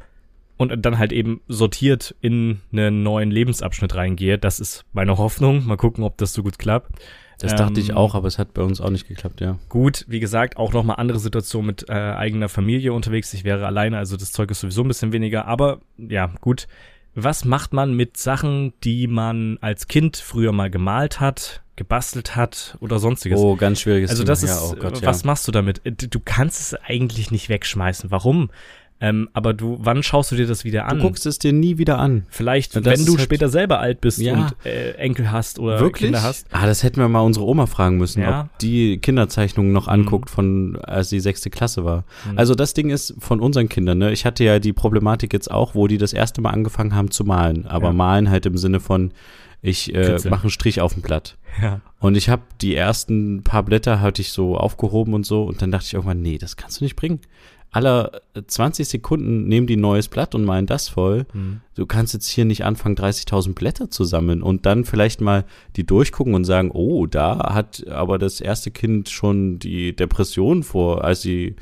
und dann halt eben sortiert in einen neuen Lebensabschnitt reingehe. Das ist meine Hoffnung. Mal gucken, ob das so gut klappt. Das ähm, dachte ich ähm, auch, aber es hat bei uns auch nicht geklappt, ja. Gut, wie gesagt, auch nochmal andere Situation mit äh, eigener Familie unterwegs. Ich wäre alleine, also das Zeug ist sowieso ein bisschen weniger. Aber ja, gut. Was macht man mit Sachen, die man als Kind früher mal gemalt hat, gebastelt hat oder sonstiges? Oh, ganz schwieriges Also das Thema. ist, ja, oh Gott, was ja. machst du damit? Du kannst es eigentlich nicht wegschmeißen. Warum? Ähm, aber du, wann schaust du dir das wieder an? Du guckst es dir nie wieder an. Vielleicht, das wenn du halt später selber alt bist ja. und äh, Enkel hast oder Wirklich? Kinder hast. Ah, das hätten wir mal unsere Oma fragen müssen, ja. ob die Kinderzeichnungen noch anguckt mhm. von, als die sechste Klasse war. Mhm. Also das Ding ist von unseren Kindern, ne? Ich hatte ja die Problematik jetzt auch, wo die das erste Mal angefangen haben zu malen. Aber ja. malen halt im Sinne von, ich äh, mache einen Strich auf dem Blatt. Ja. Und ich habe die ersten paar Blätter hatte ich so aufgehoben und so und dann dachte ich irgendwann, nee, das kannst du nicht bringen aller 20 Sekunden nehmen die ein neues Blatt und malen das voll. Mhm. Du kannst jetzt hier nicht anfangen, 30.000 Blätter zu sammeln und dann vielleicht mal die durchgucken und sagen, oh, da hat aber das erste Kind schon die Depression vor, als sie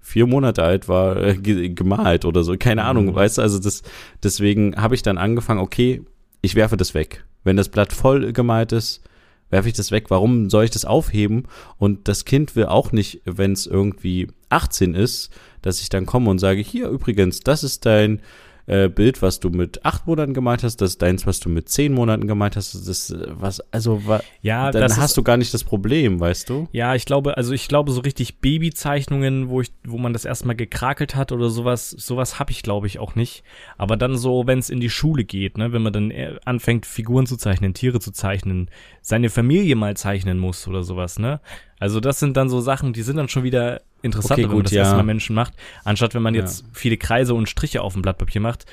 vier Monate alt war, äh, gemalt oder so. Keine mhm. Ahnung, weißt du, also das, deswegen habe ich dann angefangen, okay, ich werfe das weg. Wenn das Blatt voll gemalt ist, werfe ich das weg, warum soll ich das aufheben? Und das Kind will auch nicht, wenn es irgendwie 18 ist, dass ich dann komme und sage, hier übrigens, das ist dein äh, Bild, was du mit acht Monaten gemalt hast, das ist deins, was du mit zehn Monaten gemalt hast, das ist äh, was, also wa, Ja, dann hast ist, du gar nicht das Problem, weißt du? ja, ich glaube, also ich glaube so richtig Babyzeichnungen, wo ich, wo man das erstmal gekrakelt hat oder sowas, sowas habe ich glaube ich auch nicht. Aber dann so, wenn es in die Schule geht, ne, wenn man dann eher anfängt Figuren zu zeichnen, Tiere zu zeichnen, seine Familie mal zeichnen muss oder sowas, ne? Also das sind dann so Sachen, die sind dann schon wieder interessanter, Okay, wenn man das ja. erstmal Menschen macht, anstatt wenn man Ja. jetzt viele Kreise und Striche auf dem Blatt Papier macht.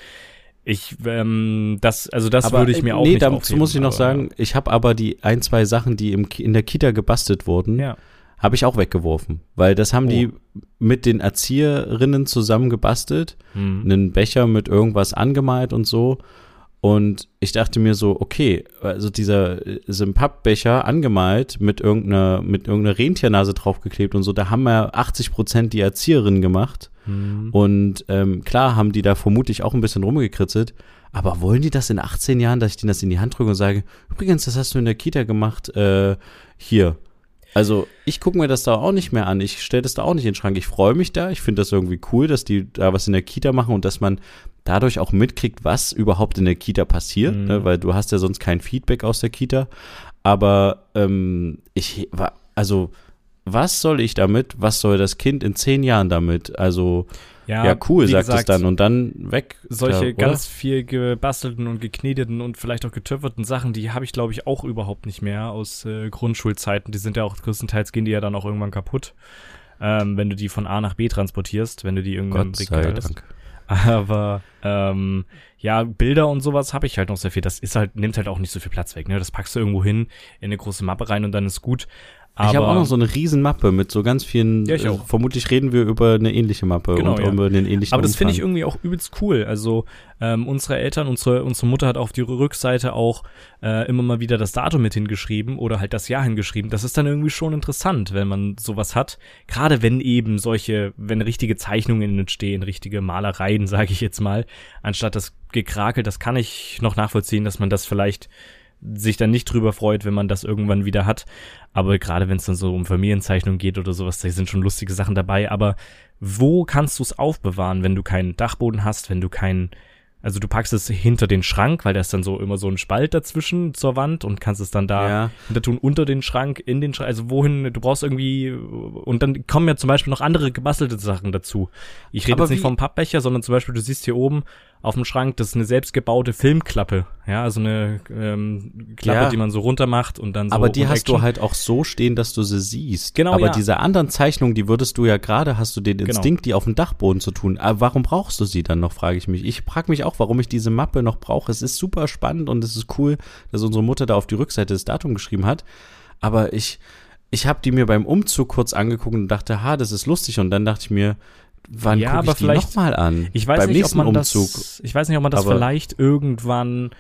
Ich, ähm, das, also das Aber, würde ich mir äh, auch nee, nicht dazu aufheben, muss ich noch sagen, ich habe aber die ein, zwei Sachen, die im, in der Kita gebastelt wurden, Ja. habe ich auch weggeworfen. Weil das haben Oh. die mit den Erzieherinnen zusammen gebastelt. Hm. Einen Becher mit irgendwas angemalt und so. Und ich dachte mir so, okay, also dieser äh, ist ein Pappbecher angemalt mit irgendeiner, mit irgendeiner Rentiernase draufgeklebt und so, da haben ja 80 Prozent die Erzieherinnen gemacht. Hm. Und ähm, klar haben die da vermutlich auch ein bisschen rumgekritzelt. Aber wollen die das in 18 Jahren, dass ich denen das in die Hand drücke und sage, übrigens, das hast du in der Kita gemacht, äh, hier. Also ich gucke mir das da auch nicht mehr an. Ich stelle das da auch nicht in den Schrank. Ich freue mich da. Ich finde das irgendwie cool, dass die da was in der Kita machen und dass man dadurch auch mitkriegt, was überhaupt in der Kita passiert, Mhm. ne? weil du hast ja sonst kein Feedback aus der Kita. Aber ähm, ich war, also was soll ich damit? Was soll das Kind in zehn Jahren damit? Also ja, cool, wie sagt es gesagt, dann und dann weg. Solche oder? ganz viel gebastelten und gekneteten und vielleicht auch getöpferten Sachen, die habe ich, glaube ich, auch überhaupt nicht mehr aus äh, Grundschulzeiten. Die sind ja auch größtenteils gehen die ja dann auch irgendwann kaputt, ähm, wenn du die von A nach B transportierst, wenn du die irgendwann Gott sei. Dank. Aber ähm, ja, Bilder und sowas habe ich halt noch sehr viel. Das ist halt, nimmt halt auch nicht so viel Platz weg. Ne? Das packst du irgendwo hin in eine große Mappe rein und dann ist gut. Aber ich habe auch noch so eine riesen Mappe mit so ganz vielen. Ja, ich äh, auch. vermutlich reden wir über eine ähnliche Mappe Genau, und ja. über einen ähnlichen Aber das finde ich irgendwie auch übelst cool. Also ähm, unsere Eltern, unsere, unsere Mutter hat auf die Rückseite auch äh, immer mal wieder das Datum mit hingeschrieben oder halt das Jahr hingeschrieben. Das ist dann irgendwie schon interessant, wenn man sowas hat. Gerade wenn eben solche, wenn richtige Zeichnungen entstehen, richtige Malereien, sage ich jetzt mal, anstatt das Gekrakel, das kann ich noch nachvollziehen, dass man das vielleicht sich dann nicht drüber freut, wenn man das irgendwann wieder hat. Aber gerade wenn es dann so um Familienzeichnung geht oder sowas, da sind schon lustige Sachen dabei. Aber wo kannst du es aufbewahren, wenn du keinen Dachboden hast, wenn du keinen, also du packst es hinter den Schrank, weil da ist dann so immer so ein Spalt dazwischen zur Wand und kannst es dann da Ja. hinter tun, unter den Schrank, in den Schrank, also wohin, du brauchst irgendwie, und dann kommen ja zum Beispiel noch andere gebastelte Sachen dazu. Ich rede jetzt nicht vom Pappbecher, sondern zum Beispiel, du siehst hier oben auf dem Schrank, das ist eine selbstgebaute Filmklappe, ja, also eine ähm, Klappe, Ja. die man so runter macht und dann so aber die hast du halt auch so stehen, dass du sie siehst. Genau, Aber ja. diese anderen Zeichnungen, die würdest du ja gerade, hast du den Genau. Instinkt, die auf dem Dachboden zu tun. Aber warum brauchst du sie dann noch, frage ich mich. Ich frage mich auch, warum ich diese Mappe noch brauche. Es ist super spannend und es ist cool, dass unsere Mutter da auf die Rückseite das Datum geschrieben hat. Aber ich, ich habe die mir beim Umzug kurz angeguckt und dachte, ha, das ist lustig. Und dann dachte ich mir, wann Ja, gucke aber ich die vielleicht- nochmal an? Ich weiß beim nicht, ob nächsten man Umzug. das, ich weiß nicht, ob man das Aber- vielleicht irgendwann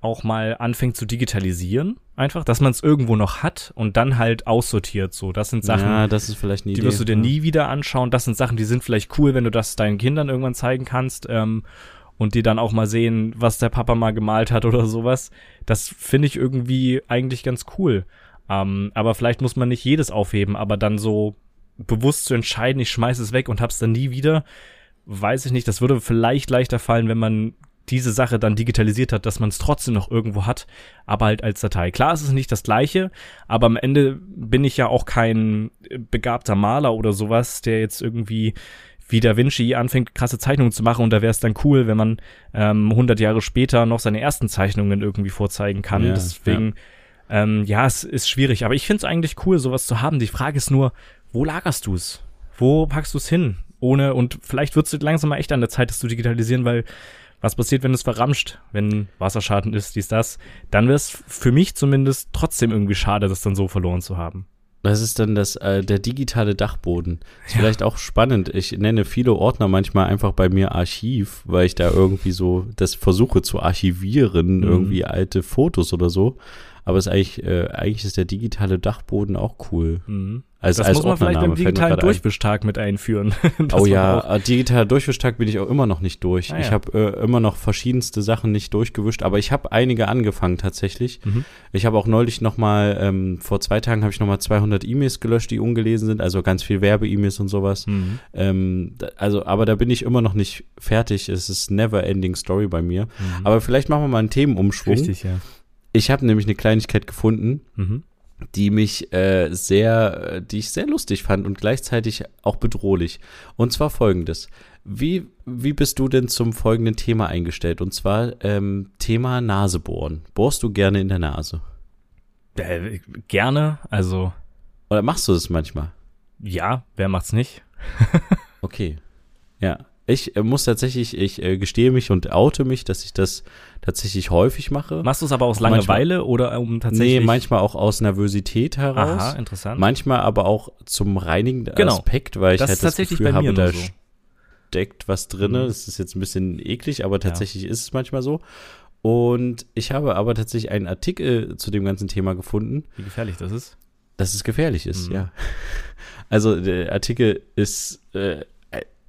auch mal anfängt zu digitalisieren, einfach, dass man es irgendwo noch hat und dann halt aussortiert. So, das sind Sachen, ja, das die Idee. wirst du dir ja. nie wieder anschauen. Das sind Sachen, die sind vielleicht cool, wenn du das deinen Kindern irgendwann zeigen kannst ähm, und die dann auch mal sehen, was der Papa mal gemalt hat oder sowas. Das finde ich irgendwie eigentlich ganz cool. Ähm, aber vielleicht muss man nicht jedes aufheben, aber dann so bewusst zu entscheiden, ich schmeiß es weg und hab's dann nie wieder, weiß ich nicht. Das würde vielleicht leichter fallen, wenn man diese Sache dann digitalisiert hat, dass man es trotzdem noch irgendwo hat, aber halt als Datei. Klar, es ist nicht das gleiche, aber am Ende bin ich ja auch kein begabter Maler oder sowas, der jetzt irgendwie wie Da Vinci anfängt, krasse Zeichnungen zu machen und da wäre es dann cool, wenn man ähm, 100 Jahre später noch seine ersten Zeichnungen irgendwie vorzeigen kann. Ja, Deswegen, ja, ähm, ja es ist schwierig, aber ich finde es eigentlich cool, sowas zu haben. Die Frage ist nur, wo lagerst du es? Wo packst du es hin? Ohne, und vielleicht wird es langsam mal echt an der Zeit, das zu digitalisieren, weil was passiert, wenn es verramscht, wenn Wasserschaden ist, dies, das, dann wäre es für mich zumindest trotzdem irgendwie schade, das dann so verloren zu haben. Das ist dann das, äh, der digitale Dachboden. Ist vielleicht auch spannend. Ich nenne viele Ordner manchmal einfach bei mir Archiv, weil ich da irgendwie so das versuche zu archivieren, Mhm. irgendwie alte Fotos oder so. Aber es ist eigentlich, äh, eigentlich ist der digitale Dachboden auch cool. Mhm. Als, Das als muss man vielleicht beim digitalen gerade ein. Durchwischtag mit einführen. Oh ja, äh, digitaler Durchwischtag bin ich auch immer noch nicht durch. Ah, Ich ja. habe äh, immer noch verschiedenste Sachen nicht durchgewischt, aber ich habe einige angefangen tatsächlich. Mhm. Ich habe auch neulich noch mal, ähm, vor zwei Tagen habe ich noch mal 200 E-Mails gelöscht, die ungelesen sind, also ganz viel Werbe-E-Mails und sowas. Mhm. Ähm, also, aber da bin ich immer noch nicht fertig. Es ist never ending Story bei mir. Mhm. Aber vielleicht machen wir mal einen Themenumschwung. Richtig, ja. Ich habe nämlich eine Kleinigkeit gefunden, Mhm. die mich äh, sehr, die ich sehr lustig fand und gleichzeitig auch bedrohlich. Und zwar folgendes. Wie, wie bist du denn zum folgenden Thema eingestellt? Und zwar ähm, Thema Nasebohren. Bohrst du gerne in der Nase? Äh, gerne, also Oder machst du das manchmal? ja, wer macht's nicht? Okay. Ja. Ich äh, muss tatsächlich, ich äh, gestehe mich und oute mich, dass ich das tatsächlich häufig mache. Machst du es aber aus Manchmal- Langeweile oder um tatsächlich? Nee, manchmal auch aus Nervosität heraus. Aha, interessant. Manchmal aber auch zum reinigenden Genau. Aspekt, weil ich Das halt das tatsächlich Gefühl bei mir habe, da so. steckt was drinne. Mhm. Das ist jetzt ein bisschen eklig, aber tatsächlich ist es manchmal so. Und ich habe aber tatsächlich einen Artikel zu dem ganzen Thema gefunden, Wie gefährlich das ist. dass es gefährlich ist, Mhm. ja. Also der Artikel ist, äh,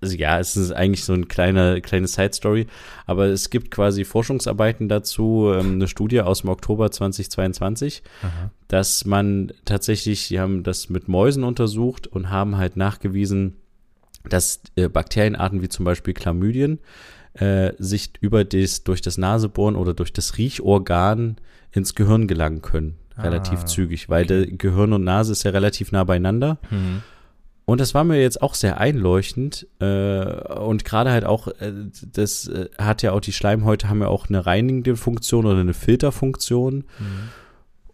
also ja, es ist eigentlich so ein kleiner, kleine Side-Story, aber es gibt quasi Forschungsarbeiten dazu, ähm, eine Studie aus dem Oktober 2022, Aha. dass man tatsächlich, die haben das mit Mäusen untersucht und haben halt nachgewiesen, dass äh, Bakterienarten wie zum Beispiel Chlamydien äh, sich über das, durch das Nasebohren oder durch das Riechorgan ins Gehirn gelangen können. Relativ Ah, zügig, weil der Gehirn und Nase ist ja relativ nah beieinander. Mhm. Und das war mir jetzt auch sehr einleuchtend. Äh, und gerade halt auch, äh, das äh, hat ja auch die Schleimhäute haben ja auch eine reinigende Funktion oder eine Filterfunktion. Mhm.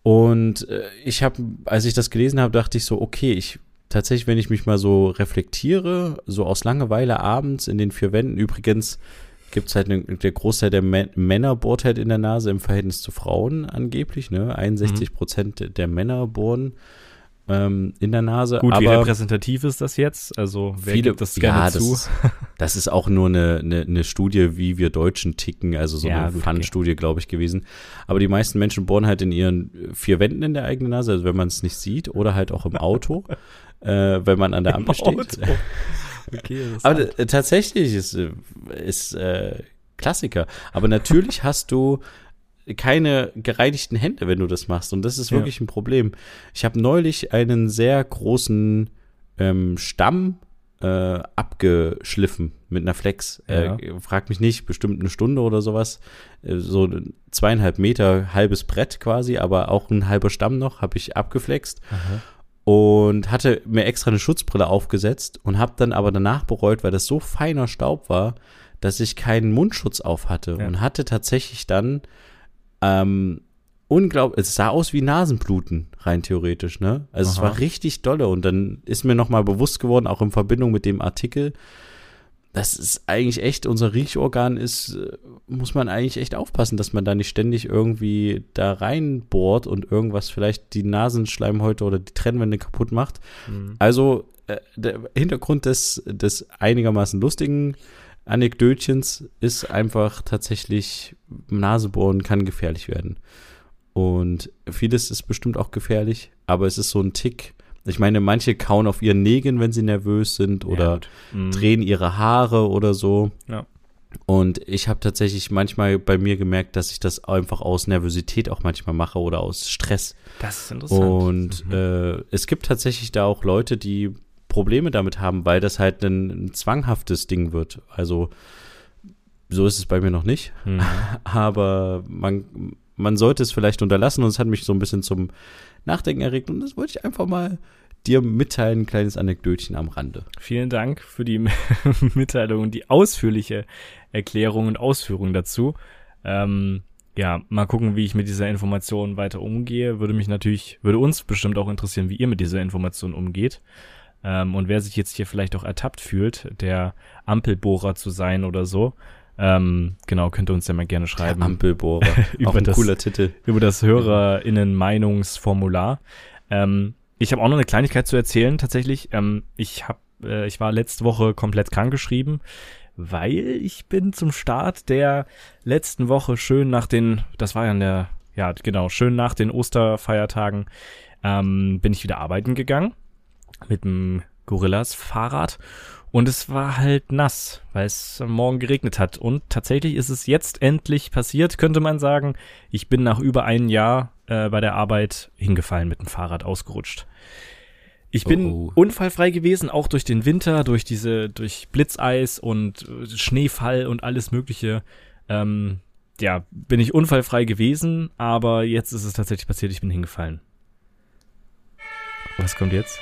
Und äh, ich habe, als ich das gelesen habe, dachte ich so, okay, ich tatsächlich, wenn ich mich mal so reflektiere, so aus Langeweile abends in den vier Wänden, übrigens gibt's halt ne, der Großteil der Mä- Männer bohrt halt in der Nase im Verhältnis zu Frauen angeblich, ne? 61 Prozent der Männer bohren ähm, in der Nase. Gut, wie aber repräsentativ ist das jetzt? Also wer viele, gibt das gerne ja, zu? Das, ist- das ist auch nur eine, eine, eine Studie, wie wir Deutschen ticken, also so Ja, eine Fun-Studie, glaube ich, gewesen. Aber die meisten Menschen bohren halt in ihren vier Wänden in der eigenen Nase, also wenn man es nicht sieht, oder halt auch im Auto, äh, wenn man an der Ampel steht. Okay, Aber äh, tatsächlich ist, äh, ist äh, Klassiker. Aber natürlich hast du keine gereinigten Hände, wenn du das machst. Und das ist Ja. wirklich ein Problem. Ich habe neulich einen sehr großen ähm, Stamm äh, abgeschliffen mit einer Flex. Ja. Äh, frag mich nicht, bestimmt eine Stunde oder sowas. Äh, so ein zweieinhalb Meter halbes Brett quasi, aber auch ein halber Stamm noch, habe ich abgeflext Aha. und hatte mir extra eine Schutzbrille aufgesetzt und habe dann aber danach bereut, weil das so feiner Staub war, dass ich keinen Mundschutz auf hatte Ja. und hatte tatsächlich dann ähm, unglaublich, es sah aus wie Nasenbluten, rein theoretisch, ne? Also es Aha. war richtig dolle und dann ist mir nochmal bewusst geworden, auch in Verbindung mit dem Artikel, das ist eigentlich echt, unser Riechorgan ist, äh, muss man eigentlich echt aufpassen, dass man da nicht ständig irgendwie da reinbohrt und irgendwas vielleicht die Nasenschleimhäute oder die Trennwände kaputt macht. Mhm. Also äh, der Hintergrund des, des einigermaßen lustigen Anekdötchens ist einfach tatsächlich, Nasebohren kann gefährlich werden. Und vieles ist bestimmt auch gefährlich, aber es ist so ein Tick. Ich meine, manche kauen auf ihren Nägeln, wenn sie nervös sind Ja, oder gut. Mhm. drehen ihre Haare oder so. Ja. Und ich habe tatsächlich manchmal bei mir gemerkt, dass ich das einfach aus Nervosität auch manchmal mache oder aus Stress. Das ist interessant. Und Mhm. äh, es gibt tatsächlich da auch Leute, die Probleme damit haben, weil das halt ein, ein zwanghaftes Ding wird. Also so ist es bei mir noch nicht, Mhm. aber man, man sollte es vielleicht unterlassen und es hat mich so ein bisschen zum Nachdenken erregt und das wollte ich einfach mal dir mitteilen, ein kleines Anekdötchen am Rande. Vielen Dank für die Mitteilung und die ausführliche Erklärung und Ausführung dazu. Ähm, ja, mal gucken, wie ich mit dieser Information weiter umgehe. Würde mich natürlich, würde uns bestimmt auch interessieren, wie ihr mit dieser Information umgeht. Ähm, und wer sich jetzt hier vielleicht auch ertappt fühlt, der Ampelbohrer zu sein oder so, ähm, genau, könnt ihr uns ja mal gerne schreiben. Ampelbohrer, Über auch ein das- cooler Titel. über das HörerInnen-Meinungsformular. Ähm, ich habe auch noch eine Kleinigkeit zu erzählen, tatsächlich. Ähm, ich hab, äh, ich war letzte Woche komplett krankgeschrieben, weil ich bin zum Start der letzten Woche schön nach den, das war ja in der, ja, genau, schön nach den Osterfeiertagen ähm, bin ich wieder arbeiten gegangen mit dem Gorillas-Fahrrad und es war halt nass, weil es am Morgen geregnet hat. Und tatsächlich ist es jetzt endlich passiert, könnte man sagen. Ich bin nach über einem Jahr äh, bei der Arbeit hingefallen mit dem Fahrrad ausgerutscht. Ich bin oh, oh. unfallfrei gewesen, auch durch den Winter, durch diese, durch Blitzeis und äh, Schneefall und alles Mögliche. Ähm, ja, bin ich unfallfrei gewesen, aber jetzt ist es tatsächlich passiert, ich bin hingefallen. Was kommt jetzt?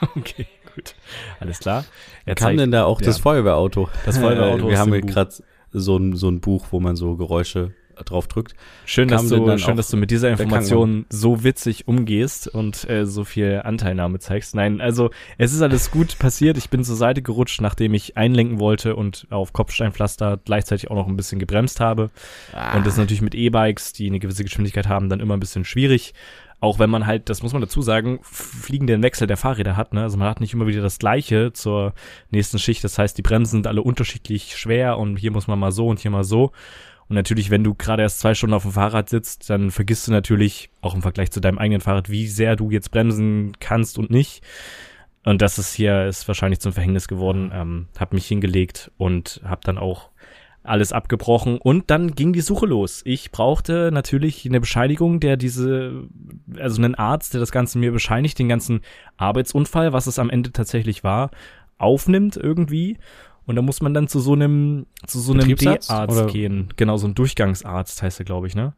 okay gut. Alles klar. Er Kam zeigt, denn da auch ja. das Feuerwehrauto? Das Feuerwehrauto. Wir haben hier gerade so ein, so ein Buch, wo man so Geräusche drauf drückt. Schön, dass du, schön, dass du mit dieser Information so witzig umgehst und äh, so viel Anteilnahme zeigst. Nein, also es ist alles gut passiert. Ich bin zur Seite gerutscht, nachdem ich einlenken wollte und auf Kopfsteinpflaster gleichzeitig auch noch ein bisschen gebremst habe. Ah. Und das ist natürlich mit E-Bikes, die eine gewisse Geschwindigkeit haben, dann immer ein bisschen schwierig. Auch wenn man halt, das muss man dazu sagen, fliegenden Wechsel der Fahrräder hat. Ne? Also man hat nicht immer wieder das gleiche zur nächsten Schicht. Das heißt, die Bremsen sind alle unterschiedlich schwer und hier muss man mal so und hier mal so. Und natürlich, wenn du gerade erst zwei Stunden auf dem Fahrrad sitzt, dann vergisst du natürlich, auch im Vergleich zu deinem eigenen Fahrrad, wie sehr du jetzt bremsen kannst und nicht. Und das ist hier, ist wahrscheinlich zum Verhängnis geworden. Ähm, hab mich hingelegt und hab dann auch alles abgebrochen und dann ging die Suche los. Ich brauchte natürlich eine Bescheinigung, der diese, also einen Arzt, der das Ganze mir bescheinigt, den ganzen Arbeitsunfall, was es am Ende tatsächlich war, aufnimmt irgendwie. Und da muss man dann zu so einem, zu so einem D-Arzt gehen. Genau, so ein Durchgangsarzt heißt er, glaube ich, ne?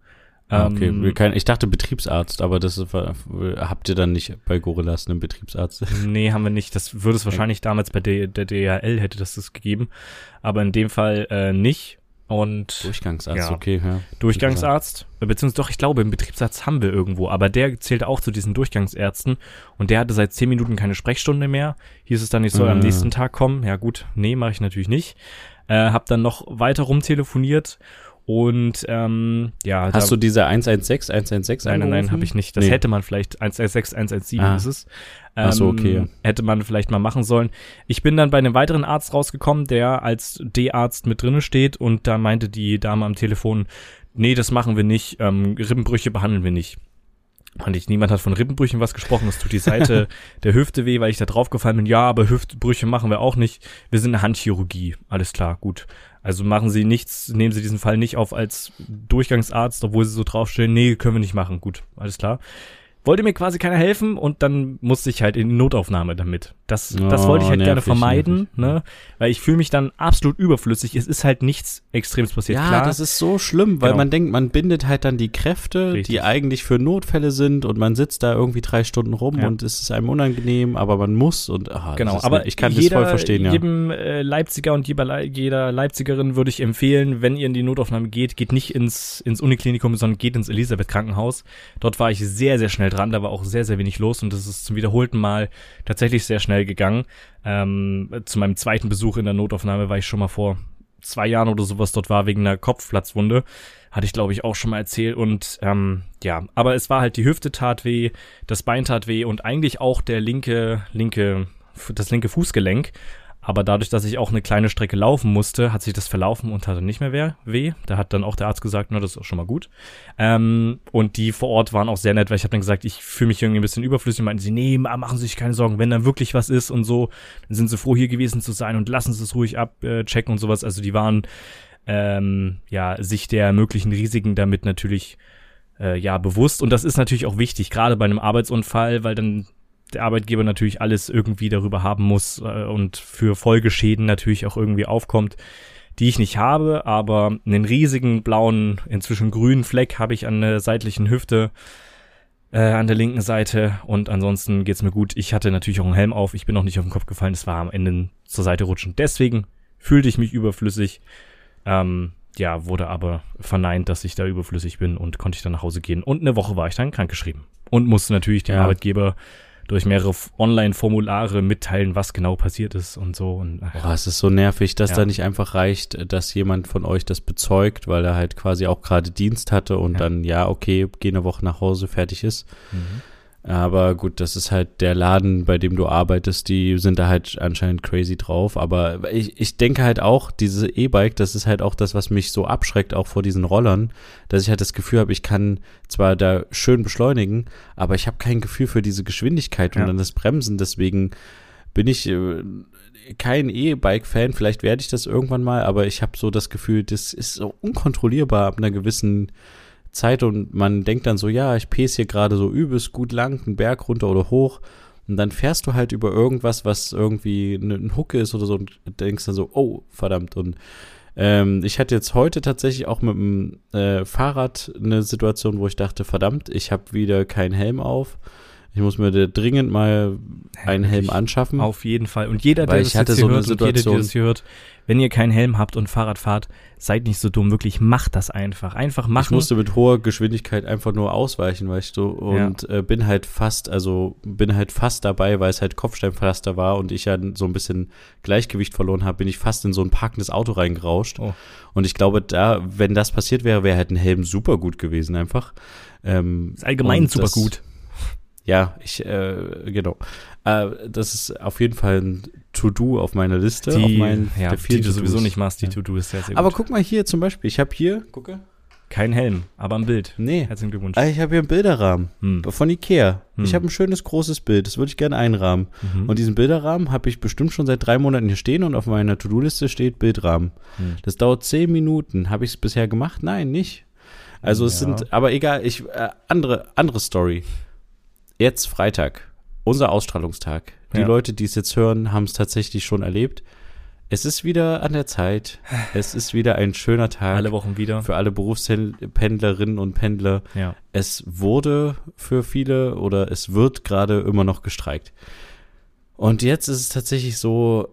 Ah, okay, ähm, ich dachte Betriebsarzt, aber das ist, habt ihr dann nicht bei Gorillas einen Betriebsarzt? Nee, haben wir nicht. Das würde es wahrscheinlich damals bei der, der DHL hätte das das gegeben, aber in dem Fall äh, nicht. Und Durchgangsarzt, ja, okay, ja. Durchgangsarzt, beziehungsweise doch, ich glaube, einen Betriebsarzt haben wir irgendwo, aber der zählt auch zu diesen Durchgangsärzten und der hatte seit zehn Minuten keine Sprechstunde mehr. Hieß es dann, ich soll äh. am nächsten Tag kommen. Ja gut, nee, mache ich natürlich nicht. Äh, hab dann noch weiter rumtelefoniert und ähm, ja. Hast du diese 116, 116 Nein, nein, nein, habe ich nicht. Das nee. hätte man vielleicht, 116, 117 ah. ist es. Ähm, Ach so, okay. Ähm, hätte man vielleicht mal machen sollen. Ich bin dann bei einem weiteren Arzt rausgekommen, der als D-Arzt mit drinne steht und da meinte die Dame am Telefon, nee, das machen wir nicht, ähm, Rippenbrüche behandeln wir nicht. Und ich, niemand hat von Rippenbrüchen was gesprochen. Es tut die Seite der Hüfte weh, weil ich da draufgefallen bin. Ja, aber Hüftbrüche machen wir auch nicht. Wir sind eine Handchirurgie. Alles klar, gut. Also machen Sie nichts, nehmen Sie diesen Fall nicht auf als Durchgangsarzt, obwohl Sie so draufstehen, nee, können wir nicht machen. Gut, alles klar wollte mir quasi keiner helfen und dann musste ich halt in die Notaufnahme damit. Das, oh, das wollte ich halt nervig, gerne vermeiden, nervig. ne? Weil ich fühle mich dann absolut überflüssig. Es ist halt nichts Extremes passiert. Ja, Klar, das ist so schlimm, weil genau. man denkt, man bindet halt dann die Kräfte, Richtig. die eigentlich für Notfälle sind und man sitzt da irgendwie drei Stunden rum ja. und es ist einem unangenehm, aber man muss und ach, genau. Aber ich kann jeder, das voll verstehen, ja. Jedem äh, Leipziger und jeder, jeder Leipzigerin würde ich empfehlen, wenn ihr in die Notaufnahme geht, geht nicht ins ins Uniklinikum, sondern geht ins Elisabeth Krankenhaus. Dort war ich sehr sehr schnell dran, da war auch sehr sehr wenig los und das ist zum wiederholten Mal tatsächlich sehr schnell gegangen. Ähm, zu meinem zweiten Besuch in der Notaufnahme war ich schon mal vor zwei Jahren oder sowas dort war wegen einer Kopfplatzwunde. Hatte ich, glaube ich, auch schon mal erzählt. Und ähm, ja, aber es war halt die Hüfte tat weh, das Bein tat weh und eigentlich auch der linke, linke, das linke Fußgelenk. Aber dadurch, dass ich auch eine kleine Strecke laufen musste, hat sich das verlaufen und hatte nicht mehr weh. Da hat dann auch der Arzt gesagt, na, das ist auch schon mal gut. Ähm, und die vor Ort waren auch sehr nett, weil ich habe dann gesagt, ich fühle mich irgendwie ein bisschen überflüssig. Meinten sie, nee, machen Sie sich keine Sorgen, wenn dann wirklich was ist und so, dann sind sie froh, hier gewesen zu sein und lassen Sie es ruhig abchecken und sowas. Also die waren ähm, ja sich der möglichen Risiken damit natürlich äh, ja bewusst. Und das ist natürlich auch wichtig, gerade bei einem Arbeitsunfall, weil dann der Arbeitgeber natürlich alles irgendwie darüber haben muss äh, und für Folgeschäden natürlich auch irgendwie aufkommt, die ich nicht habe, aber einen riesigen blauen, inzwischen grünen Fleck habe ich an der seitlichen Hüfte, äh, an der linken Seite und ansonsten geht's mir gut. Ich hatte natürlich auch einen Helm auf, ich bin noch nicht auf den Kopf gefallen, es war am Ende zur Seite rutschen. Deswegen fühlte ich mich überflüssig. Ähm, ja, wurde aber verneint, dass ich da überflüssig bin und konnte ich dann nach Hause gehen. Und eine Woche war ich dann krankgeschrieben. Und musste natürlich den ja. Arbeitgeber durch mehrere Online-Formulare mitteilen, was genau passiert ist und so. Und, Boah, es ist so nervig, dass ja. da nicht einfach reicht, dass jemand von euch das bezeugt, weil er halt quasi auch gerade Dienst hatte und ja. dann, ja, okay, geh eine Woche nach Hause, fertig ist. Mhm. Aber gut, das ist halt der Laden, bei dem du arbeitest, die sind da halt anscheinend crazy drauf. Aber ich, ich denke halt auch, diese E-Bike, das ist halt auch das, was mich so abschreckt, auch vor diesen Rollern, dass ich halt das Gefühl habe, ich kann zwar da schön beschleunigen, aber ich habe kein Gefühl für diese Geschwindigkeit und Ja. dann das Bremsen. Deswegen bin ich äh, kein E-Bike-Fan. Vielleicht werde ich das irgendwann mal, aber ich habe so das Gefühl, das ist so unkontrollierbar ab einer gewissen Zeit und man denkt dann so, ja, ich pace hier gerade so übelst gut lang, einen Berg runter oder hoch und dann fährst du halt über irgendwas, was irgendwie ein Hucke ist oder so und denkst dann so, oh, verdammt und ähm, ich hatte jetzt heute tatsächlich auch mit dem äh, Fahrrad eine Situation, wo ich dachte, verdammt, ich habe wieder keinen Helm auf. Ich muss mir dringend mal einen Helm anschaffen. Auf jeden Fall. Und jeder, der das ich hatte jetzt so hört und jede, die Situation- das hier hört, wenn ihr keinen Helm habt und Fahrrad fahrt, seid nicht so dumm. Wirklich, macht das einfach. Einfach Ich machen. musste mit hoher Geschwindigkeit einfach nur ausweichen, weißt du, und äh, bin halt fast, also bin halt fast dabei, weil es halt Kopfsteinpflaster war und ich ja so ein bisschen Gleichgewicht verloren habe, bin ich fast in so ein parkendes Auto reingerauscht. Oh. Und ich glaube, da, wenn das passiert wäre, wäre halt ein Helm super gut gewesen einfach. Ähm, ist allgemein super das- gut. Ja, ich, äh, genau. Äh, das ist auf jeden Fall ein To-Do auf meiner Liste. auf Die, meinen, ja, der die du sowieso nicht machst, die Ja. To-Do ist sehr, sehr gut. Aber guck mal hier zum Beispiel, ich habe hier, gucke. Kein Helm, aber ein Bild. Nee, Herzlichen Glückwunsch. Ah, ich habe hier einen Bilderrahmen Hm. von Ikea. Ich Hm. habe ein schönes großes Bild, das würde ich gerne einrahmen. Mhm. Und diesen Bilderrahmen habe ich bestimmt schon seit drei Monaten hier stehen und auf meiner To-Do-Liste steht Bildrahmen. Hm. Das dauert zehn Minuten. Habe ich es bisher gemacht? Nein, nicht. Also es Ja. sind, aber egal, ich, äh, andere, andere Story. Jetzt Freitag, unser Ausstrahlungstag. Die Ja. Leute, die es jetzt hören, haben es tatsächlich schon erlebt. Es ist wieder an der Zeit. Es ist wieder ein schöner Tag Alle Wochen wieder. für alle Berufspendlerinnen und Pendler. Ja. Es wurde für viele oder es wird gerade immer noch gestreikt. Und jetzt ist es tatsächlich so,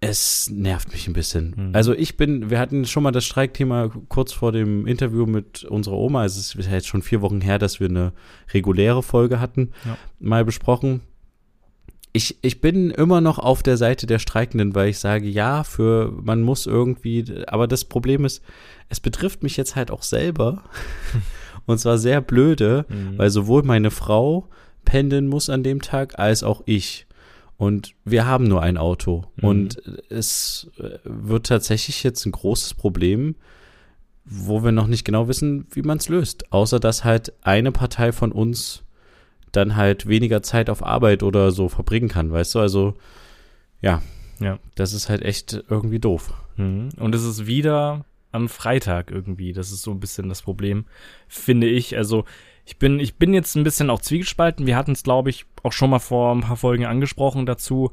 es nervt mich ein bisschen. Mhm. Also ich bin, wir hatten schon mal das Streikthema kurz vor dem Interview mit unserer Oma. Es ist jetzt schon vier Wochen her, dass wir eine reguläre Folge hatten, Ja. mal besprochen. Ich, ich bin immer noch auf der Seite der Streikenden, weil ich sage, ja, für man muss irgendwie, aber das Problem ist, es betrifft mich jetzt halt auch selber. Und zwar sehr blöde, Mhm. weil sowohl meine Frau pendeln muss an dem Tag, als auch ich. Und wir haben nur ein Auto. Mhm. Und es äh, wird tatsächlich jetzt ein großes Problem, wo wir noch nicht genau wissen, wie man es löst. Außer dass halt eine Partei von uns dann halt weniger Zeit auf Arbeit oder so verbringen kann, weißt du? Also, ja. Ja. Das ist halt echt irgendwie doof. Mhm. Und es ist wieder am Freitag irgendwie. Das ist so ein bisschen das Problem, finde ich. Also ich bin, ich bin jetzt ein bisschen auch zwiegespalten. Wir hatten es, glaube ich, auch schon mal vor ein paar Folgen angesprochen dazu.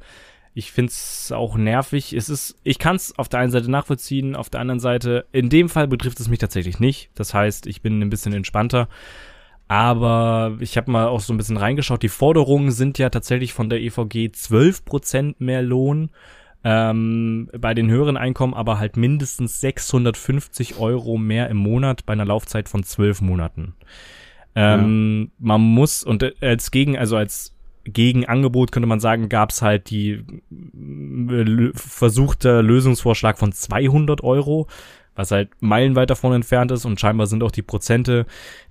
Ich finde es auch nervig. Es ist, ich kann es auf der einen Seite nachvollziehen, auf der anderen Seite, in dem Fall betrifft es mich tatsächlich nicht. Das heißt, ich bin ein bisschen entspannter. Aber ich habe mal auch so ein bisschen reingeschaut. Die Forderungen sind ja tatsächlich von der EVG 12% mehr Lohn ähm, bei den höheren Einkommen aber halt mindestens 650 Euro mehr im Monat bei einer Laufzeit von zwölf Monaten. Ähm, Man muss, und äh, als Gegen, also als Gegenangebot könnte man sagen, gab es halt die äh, versuchte Lösungsvorschlag von 200 Euro, was halt meilenweit davon entfernt ist. Und scheinbar sind auch die Prozente,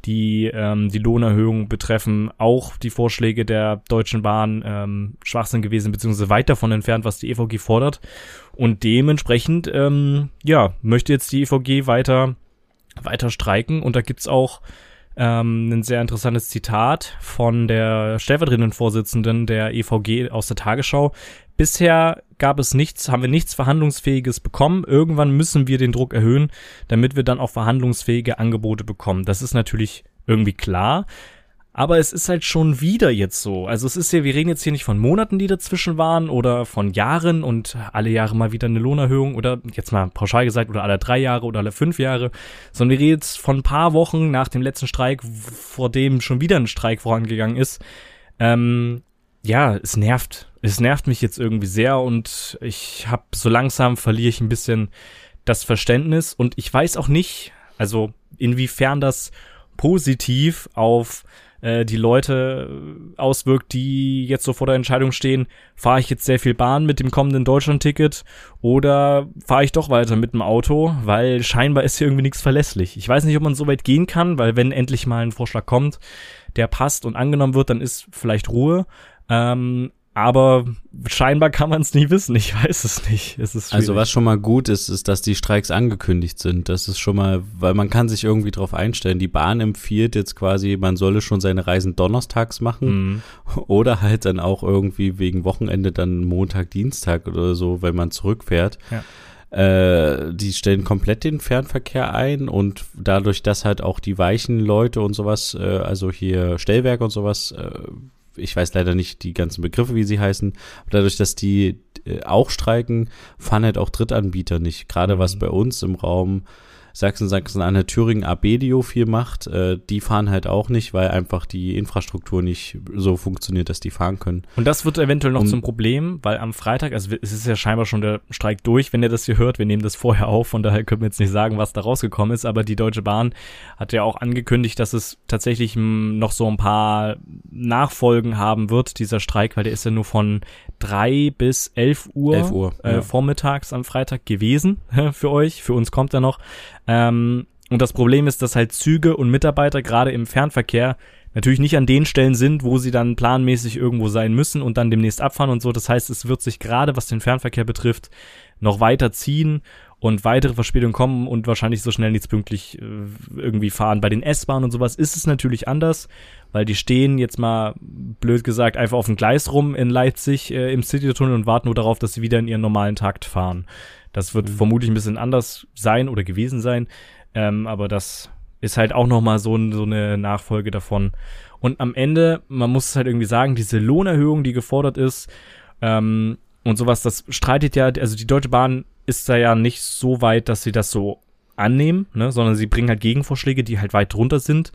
die ähm, die Lohnerhöhung betreffen, auch die Vorschläge der Deutschen Bahn ähm, Schwachsinn gewesen, beziehungsweise weit davon entfernt, was die EVG fordert. Und dementsprechend, ähm, ja, möchte jetzt die EVG weiter, weiter streiken. Und da gibt's auch ähm, ein sehr interessantes Zitat von der stellvertretenden Vorsitzenden der EVG aus der Tagesschau. Bisher gab es nichts, haben wir nichts Verhandlungsfähiges bekommen. Irgendwann müssen wir den Druck erhöhen, damit wir dann auch verhandlungsfähige Angebote bekommen. Das ist natürlich irgendwie klar. Aber es ist halt schon wieder jetzt so. Also es ist ja, wir reden jetzt hier nicht von Monaten, die dazwischen waren oder von Jahren und alle Jahre mal wieder eine Lohnerhöhung oder jetzt mal pauschal gesagt oder alle drei Jahre oder alle fünf Jahre, sondern wir reden jetzt von ein paar Wochen nach dem letzten Streik, vor dem schon wieder ein Streik vorangegangen ist. Ähm, ja, es nervt. Es nervt mich jetzt irgendwie sehr und ich habe so langsam verliere ich ein bisschen das Verständnis und ich weiß auch nicht, also inwiefern das positiv auf äh, die Leute äh, auswirkt, die jetzt so vor der Entscheidung stehen, fahre ich jetzt sehr viel Bahn mit dem kommenden Deutschland-Ticket oder fahre ich doch weiter mit dem Auto, weil scheinbar ist hier irgendwie nichts verlässlich. Ich weiß nicht, ob man so weit gehen kann, weil wenn endlich mal ein Vorschlag kommt, der passt und angenommen wird, dann ist vielleicht Ruhe. Ähm, aber scheinbar kann man es nie wissen. Ich weiß es nicht. Es ist also was schon mal gut ist, ist, dass die Streiks angekündigt sind. Das ist schon mal, weil man kann sich irgendwie drauf einstellen. Die Bahn empfiehlt jetzt quasi, man solle schon seine Reisen donnerstags machen mhm. oder halt dann auch irgendwie wegen Wochenende dann Montag, Dienstag oder so, wenn man zurückfährt. Ja. Äh, die stellen komplett den Fernverkehr ein und dadurch, dass halt auch die weichen Leute und sowas, äh, also hier Stellwerke und sowas, äh, ich weiß leider nicht die ganzen Begriffe, wie sie heißen, aber dadurch, dass die äh, auch streiken, fahren halt auch Drittanbieter nicht. Gerade mhm. was bei uns im Raum Sachsen, Sachsen-Anhalt, Thüringen, Abedio viel macht, äh, die fahren halt auch nicht, weil einfach die Infrastruktur nicht so funktioniert, dass die fahren können. Und das wird eventuell noch um, zum Problem, weil am Freitag, also es ist ja scheinbar schon der Streik durch, wenn ihr das hier hört, wir nehmen das vorher auf, von daher können wir jetzt nicht sagen, was da rausgekommen ist, aber die Deutsche Bahn hat ja auch angekündigt, dass es tatsächlich noch so ein paar Nachfolgen haben wird, dieser Streik, weil der ist ja nur von drei bis elf Uhr, 11 Uhr äh, ja. vormittags am Freitag gewesen für euch. Für uns kommt er noch. Ähm, und das Problem ist, dass halt Züge und Mitarbeiter gerade im Fernverkehr natürlich nicht an den Stellen sind, wo sie dann planmäßig irgendwo sein müssen und dann demnächst abfahren und so. Das heißt, es wird sich gerade, was den Fernverkehr betrifft, noch weiter ziehen und weitere Verspätungen kommen und wahrscheinlich so schnell nichts pünktlich äh, irgendwie fahren. Bei den S-Bahnen und sowas ist es natürlich anders, weil die stehen jetzt mal blöd gesagt einfach auf dem Gleis rum in Leipzig äh, im Citytunnel und warten nur darauf, dass sie wieder in ihren normalen Takt fahren. Das wird mhm. vermutlich ein bisschen anders sein oder gewesen sein, ähm, aber das ist halt auch noch mal so, so eine Nachfolge davon. Und am Ende, man muss es halt irgendwie sagen, diese Lohnerhöhung, die gefordert ist, ähm, und sowas, das streitet ja, also die Deutsche Bahn ist da ja nicht so weit, dass sie das so annehmen, ne, sondern sie bringen halt Gegenvorschläge, die halt weit drunter sind.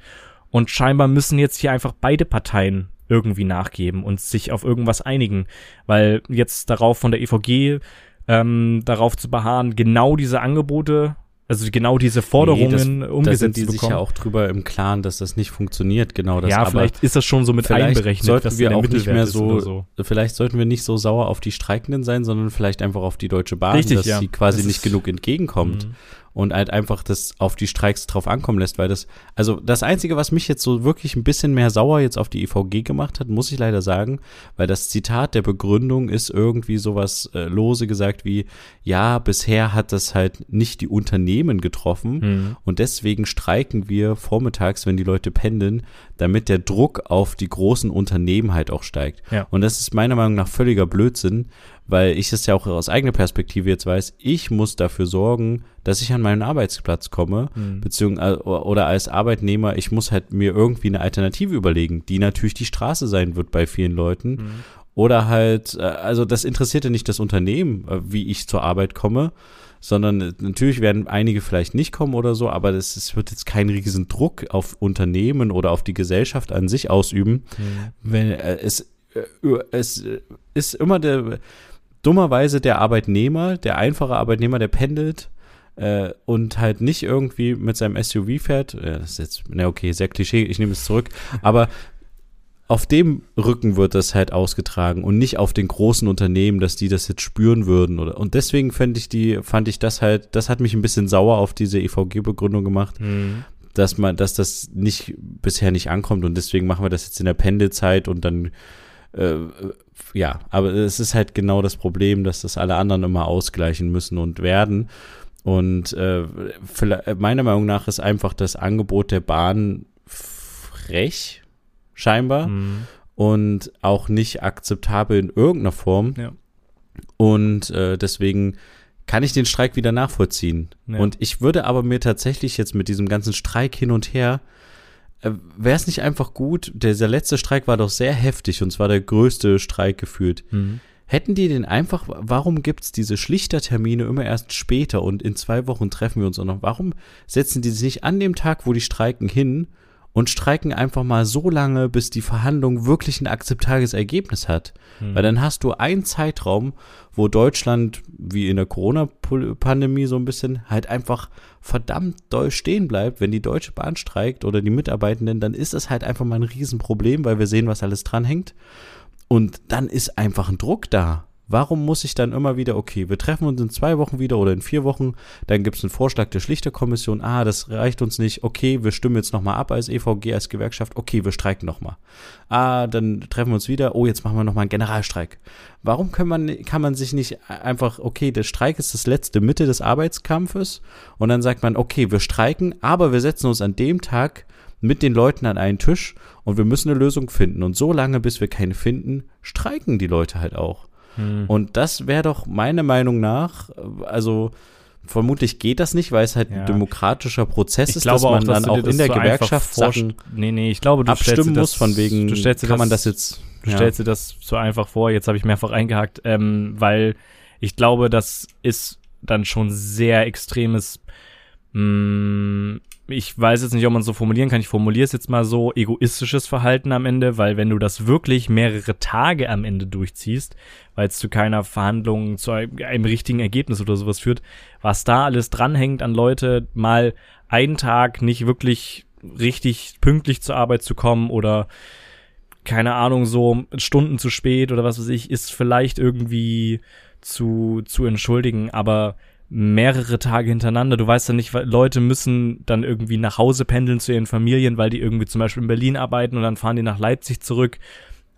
Und scheinbar müssen jetzt hier einfach beide Parteien irgendwie nachgeben und sich auf irgendwas einigen, weil jetzt darauf von der EVG ähm, darauf zu beharren, genau diese Angebote also genau diese Forderungen nee, das, umgesetzt da sind die sich ja auch drüber im Klaren, dass das nicht funktioniert, genau das. Ja, vielleicht ist das schon so mit einberechnet. Sollten wir auch nicht mehr so, so, vielleicht sollten wir nicht so sauer auf die Streikenden sein, sondern vielleicht einfach auf die Deutsche Bahn, Richtig, dass ja. sie quasi das nicht genug entgegenkommt. Mhm und halt einfach das auf die Streiks drauf ankommen lässt, weil das, also das Einzige, was mich jetzt so wirklich ein bisschen mehr sauer jetzt auf die EVG gemacht hat, muss ich leider sagen, weil das Zitat der Begründung ist irgendwie sowas äh, lose gesagt wie, ja, bisher hat das halt nicht die Unternehmen getroffen mhm. und deswegen streiken wir vormittags, wenn die Leute pendeln, damit der Druck auf die großen Unternehmen halt auch steigt. Ja. Und das ist meiner Meinung nach völliger Blödsinn, weil ich es ja auch aus eigener Perspektive jetzt weiß, ich muss dafür sorgen, dass ich an meinen Arbeitsplatz komme, mhm. beziehungsweise oder als Arbeitnehmer, ich muss halt mir irgendwie eine Alternative überlegen, die natürlich die Straße sein wird bei vielen Leuten. Mhm. Oder halt, äh, also das interessiert ja nicht das Unternehmen, äh, wie ich zur Arbeit komme, sondern äh, natürlich werden einige vielleicht nicht kommen oder so, aber das, es wird jetzt keinen riesen Druck auf Unternehmen oder auf die Gesellschaft an sich ausüben, mhm. wenn es es ist immer der dummerweise der Arbeitnehmer, der einfache Arbeitnehmer, der pendelt äh, und halt nicht irgendwie mit seinem SUV fährt. Ja, das ist jetzt, na okay, sehr Klischee, ich nehme es zurück. Aber auf dem Rücken wird das halt ausgetragen und nicht auf den großen Unternehmen, dass die das jetzt spüren würden oder und deswegen fand ich die fand ich das halt das hat mich ein bisschen sauer auf diese EVG Begründung gemacht, mhm. dass man dass das nicht bisher nicht ankommt und deswegen machen wir das jetzt in der Pendelzeit und dann äh, ja, aber es ist halt genau das Problem, dass das alle anderen immer ausgleichen müssen und werden. Und äh, meiner Meinung nach ist einfach das Angebot der Bahn frech, scheinbar, mhm. und auch nicht akzeptabel in irgendeiner Form. Ja. Und äh, deswegen kann ich den Streik wieder nachvollziehen. Ja. Und ich würde aber mir tatsächlich jetzt mit diesem ganzen Streik hin und her wäre es nicht einfach gut, dieser letzte Streik war doch sehr heftig und zwar der größte Streik gefühlt. Mhm. Hätten die den einfach, warum gibt es diese Schlichtertermine immer erst später und in zwei Wochen treffen wir uns auch noch? Warum setzen die sich nicht an dem Tag, wo die streiken, hin und streiken einfach mal so lange, bis die Verhandlung wirklich ein akzeptables Ergebnis hat. Hm. Weil dann hast du einen Zeitraum, wo Deutschland, wie in der Corona-Pandemie so ein bisschen, halt einfach verdammt doll stehen bleibt. Wenn die Deutsche Bahn streikt oder die Mitarbeitenden, dann ist das halt einfach mal ein Riesenproblem, weil wir sehen, was alles dranhängt. Und dann ist einfach ein Druck da. Warum muss ich dann immer wieder, okay, wir treffen uns in zwei Wochen wieder oder in vier Wochen, dann gibt es einen Vorschlag der Schlichterkommission, ah, das reicht uns nicht, okay, wir stimmen jetzt nochmal ab als EVG, als Gewerkschaft, okay, wir streiken nochmal. Ah, dann treffen wir uns wieder, oh, jetzt machen wir nochmal einen Generalstreik. Warum kann man, kann man sich nicht einfach, okay, der Streik ist das letzte Mitte des Arbeitskampfes und dann sagt man, okay, wir streiken, aber wir setzen uns an dem Tag mit den Leuten an einen Tisch und wir müssen eine Lösung finden. Und so lange, bis wir keine finden, streiken die Leute halt auch. Hm. Und das wäre doch meiner Meinung nach, also vermutlich geht das nicht, weil es halt ja. ein demokratischer Prozess ich ist, dass man auch, dass dann auch in der so Gewerkschaft Sachen nee, nee, ich glaube, du abstimmen muss, von wegen, du stellst kann das, man das jetzt Du ja. stellst dir das so einfach vor, jetzt habe ich mehrfach eingehakt, ähm, weil ich glaube, das ist dann schon sehr extremes mh, mm, ich weiß jetzt nicht, ob man es so formulieren kann. Ich formuliere es jetzt mal so, egoistisches Verhalten am Ende, weil wenn du das wirklich mehrere Tage am Ende durchziehst, weil es zu keiner Verhandlung, zu einem, einem richtigen Ergebnis oder sowas führt, was da alles dranhängt an Leute, mal einen Tag nicht wirklich richtig pünktlich zur Arbeit zu kommen oder keine Ahnung, so Stunden zu spät oder was weiß ich, ist vielleicht irgendwie zu, zu entschuldigen, aber mehrere Tage hintereinander. Du weißt ja nicht, Leute müssen dann irgendwie nach Hause pendeln zu ihren Familien, weil die irgendwie zum Beispiel in Berlin arbeiten und dann fahren die nach Leipzig zurück.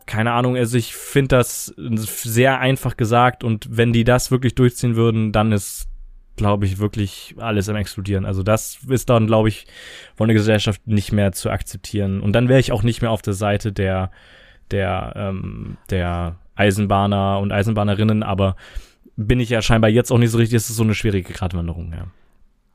Keine Ahnung, also ich finde das sehr einfach gesagt und wenn die das wirklich durchziehen würden, dann ist, glaube ich, wirklich alles am explodieren. Also das ist dann, glaube ich, von der Gesellschaft nicht mehr zu akzeptieren. Und dann wäre ich auch nicht mehr auf der Seite der, der, ähm, der Eisenbahner und Eisenbahnerinnen, aber bin ich ja scheinbar jetzt auch nicht so richtig. Es ist so eine schwierige Gratwanderung, ja.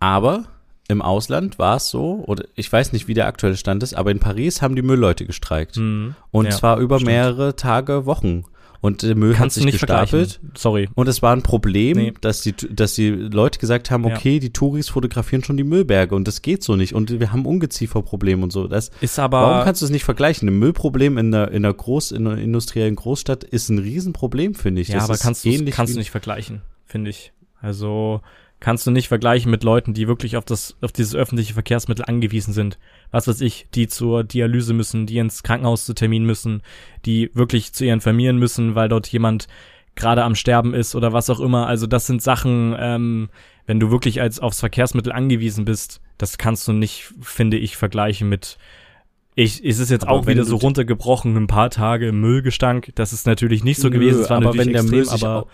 Aber im Ausland war es so, oder ich weiß nicht, wie der aktuelle Stand ist, aber in Paris haben die Müllleute gestreikt. Mhm. Und ja, zwar über stimmt. mehrere Tage, Wochen. Und der Müll Kannst hat sich gestapelt. Sorry. Und es war ein Problem, nee. dass, die, dass die Leute gesagt haben, okay, ja. die Touris fotografieren schon die Müllberge und das geht so nicht. Und wir haben Ungezieferproblem und so. Das, ist aber. Warum kannst du es nicht vergleichen? Ein Müllproblem in einer, in einer Groß, in einer industriellen Großstadt ist ein Riesenproblem, finde ich. Ja, das aber kannst du kannst du nicht vergleichen, finde ich. Also, kannst du nicht vergleichen mit Leuten, die wirklich auf das, auf dieses öffentliche Verkehrsmittel angewiesen sind. Was weiß ich, die zur Dialyse müssen, die ins Krankenhaus zu Termin müssen, die wirklich zu ihren Familien müssen, weil dort jemand gerade am Sterben ist oder was auch immer. Also das sind Sachen, ähm, wenn du wirklich als aufs Verkehrsmittel angewiesen bist, das kannst du nicht, finde ich, vergleichen mit ich, ist es jetzt aber auch wieder so runtergebrochen, ein paar Tage Müllgestank. Das ist natürlich nicht so gewesen. Es war aber natürlich wenn der extrem, Müll aber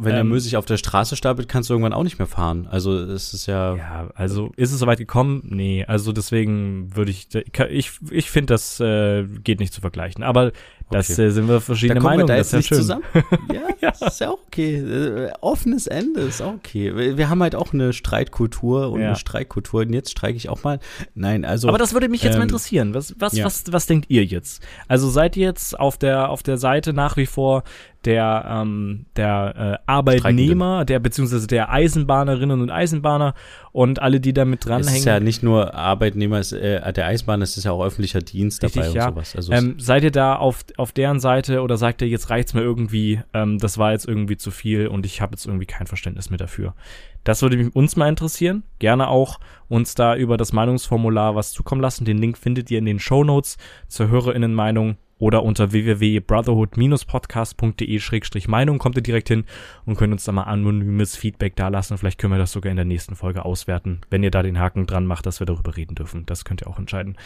wenn ähm, der Müll sich auf der Straße stapelt, kannst du irgendwann auch nicht mehr fahren. Also es ist ja. Ja, also ist es soweit gekommen? Nee, also deswegen würde ich, ich, ich finde, das äh, geht nicht zu vergleichen. Aber das okay. äh, sind wir verschiedene da Meinungen. Wir da jetzt das ist ja schön. zusammen. Ja, ja, das ist ja auch okay. Äh, offenes Ende ist auch okay. Wir, wir haben halt auch eine Streitkultur und ja. eine Streikkultur. Und jetzt streike ich auch mal. Nein, also. Aber das würde mich jetzt ähm, mal interessieren. Was, was, ja. was, was denkt ihr jetzt? Also seid ihr jetzt auf der, auf der Seite nach wie vor der, ähm, der äh, Arbeitnehmer, der beziehungsweise der Eisenbahnerinnen und Eisenbahner und alle, die damit dranhängen. Es ist ja nicht nur Arbeitnehmer, es, äh, der Eisenbahn, es ist ja auch öffentlicher Dienst Richtig, dabei ja. und sowas. Also ähm, seid ihr da auf, auf deren Seite oder sagt ihr, jetzt reicht's mir irgendwie, ähm, das war jetzt irgendwie zu viel und ich habe jetzt irgendwie kein Verständnis mehr dafür? Das würde uns mal interessieren. Gerne auch uns da über das Meinungsformular was zukommen lassen. Den Link findet ihr in den Show Notes zur Hörerinnenmeinung oder unter www.brotherhood-podcast.de-meinung kommt ihr direkt hin und könnt uns da mal anonymes Feedback dalassen. Vielleicht können wir das sogar in der nächsten Folge auswerten, wenn ihr da den Haken dran macht, dass wir darüber reden dürfen. Das könnt ihr auch entscheiden.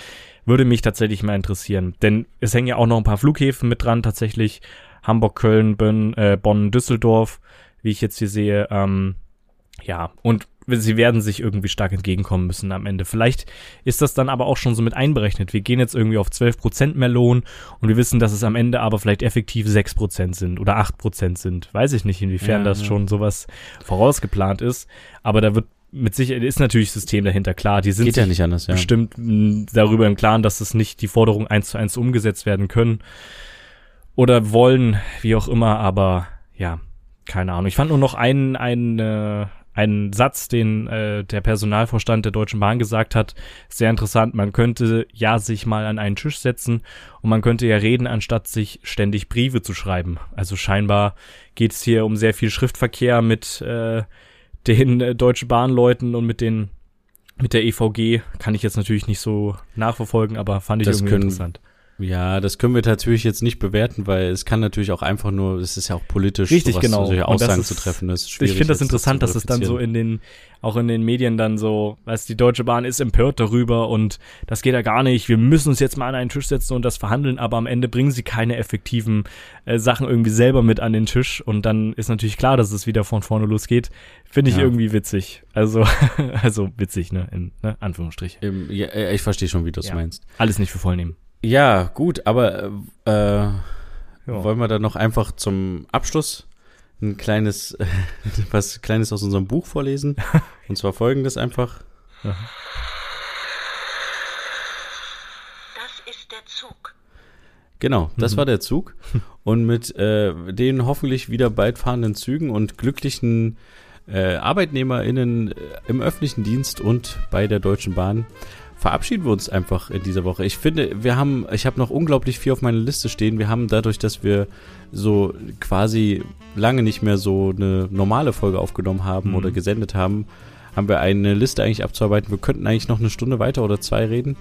Würde mich tatsächlich mal interessieren, denn es hängen ja auch noch ein paar Flughäfen mit dran, tatsächlich. Hamburg, Köln, Bonn, äh, Bonn Düsseldorf, wie ich jetzt hier sehe. Ähm, ja, und sie werden sich irgendwie stark entgegenkommen müssen am Ende. Vielleicht ist das dann aber auch schon so mit einberechnet. Wir gehen jetzt irgendwie auf 12% mehr Lohn und wir wissen, dass es am Ende aber vielleicht effektiv 6% sind oder 8% sind. Weiß ich nicht, inwiefern ja, das ja. schon sowas vorausgeplant ist. Aber da wird mit Sicherheit ist natürlich System dahinter, klar. Die sind Geht ja nicht anders, ja. bestimmt darüber im Klaren, dass es nicht die Forderungen eins zu eins umgesetzt werden können oder wollen, wie auch immer, aber ja, keine Ahnung. Ich fand nur noch einen, einen, äh, ein Satz, den äh, der Personalvorstand der Deutschen Bahn gesagt hat, sehr interessant. Man könnte ja sich mal an einen Tisch setzen und man könnte ja reden, anstatt sich ständig Briefe zu schreiben. Also scheinbar geht es hier um sehr viel Schriftverkehr mit äh, den äh, Deutschen Bahnleuten und mit den mit der EVG. Kann ich jetzt natürlich nicht so nachverfolgen, aber fand ich Das irgendwie können- interessant. Ja, das können wir natürlich jetzt nicht bewerten, weil es kann natürlich auch einfach nur, es ist ja auch politisch, Richtig, sowas- genau. solche das Aussagen ist- zu treffen. Das ist Ich schwierig finde das interessant, zu dass es dann so in den, auch in den Medien dann so, weißt die Deutsche Bahn ist empört darüber und das geht ja gar nicht. Wir müssen uns jetzt mal an einen Tisch setzen und das verhandeln, aber am Ende bringen sie keine effektiven äh, Sachen irgendwie selber mit an den Tisch und dann ist natürlich klar, dass es wieder von vorne losgeht. Finde ich Ja. irgendwie witzig. Also, also witzig, ne, in ne? Anführungsstriche. Im- ja, äh, ich verstehe schon, wie du es Ja. meinst. Alles nicht für voll nehmen. Ja, gut, aber äh, äh, Ja. wollen wir dann noch einfach zum Abschluss ein kleines, was kleines aus unserem Buch vorlesen? Und zwar folgendes einfach. Das ist der Zug. Genau, das Mhm. war der Zug. Und mit äh, den hoffentlich wieder bald fahrenden Zügen und glücklichen äh, ArbeitnehmerInnen äh, im öffentlichen Dienst und bei der Deutschen Bahn verabschieden wir uns einfach in dieser Woche. Ich finde, wir haben, ich habe noch unglaublich viel auf meiner Liste stehen. Wir haben dadurch, dass wir so quasi lange nicht mehr so eine normale Folge aufgenommen haben Mhm. oder gesendet haben, haben wir eine Liste eigentlich abzuarbeiten. Wir könnten eigentlich noch eine Stunde weiter oder zwei reden.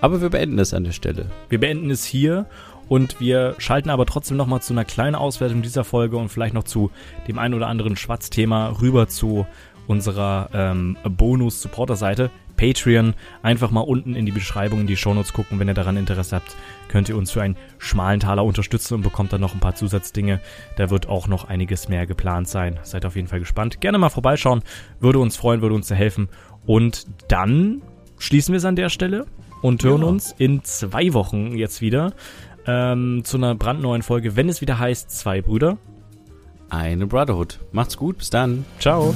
Aber wir beenden es an der Stelle. Wir beenden es hier und wir schalten aber trotzdem nochmal zu einer kleinen Auswertung dieser Folge und vielleicht noch zu dem ein oder anderen Schwatzthema rüber zu unserer ähm, Bonus-Supporter-Seite. Patreon. Einfach mal unten in die Beschreibung, in die Shownotes gucken. Wenn ihr daran Interesse habt, könnt ihr uns für einen schmalen Taler unterstützen und bekommt dann noch ein paar Zusatzdinge. Da wird auch noch einiges mehr geplant sein. Seid auf jeden Fall gespannt. Gerne mal vorbeischauen. Würde uns freuen, würde uns sehr helfen. Und dann schließen wir es an der Stelle und hören Ja. uns in zwei Wochen jetzt wieder ähm, zu einer brandneuen Folge, wenn es wieder heißt Zwei Brüder. Eine Brotherhood. Macht's gut, bis dann. Ciao.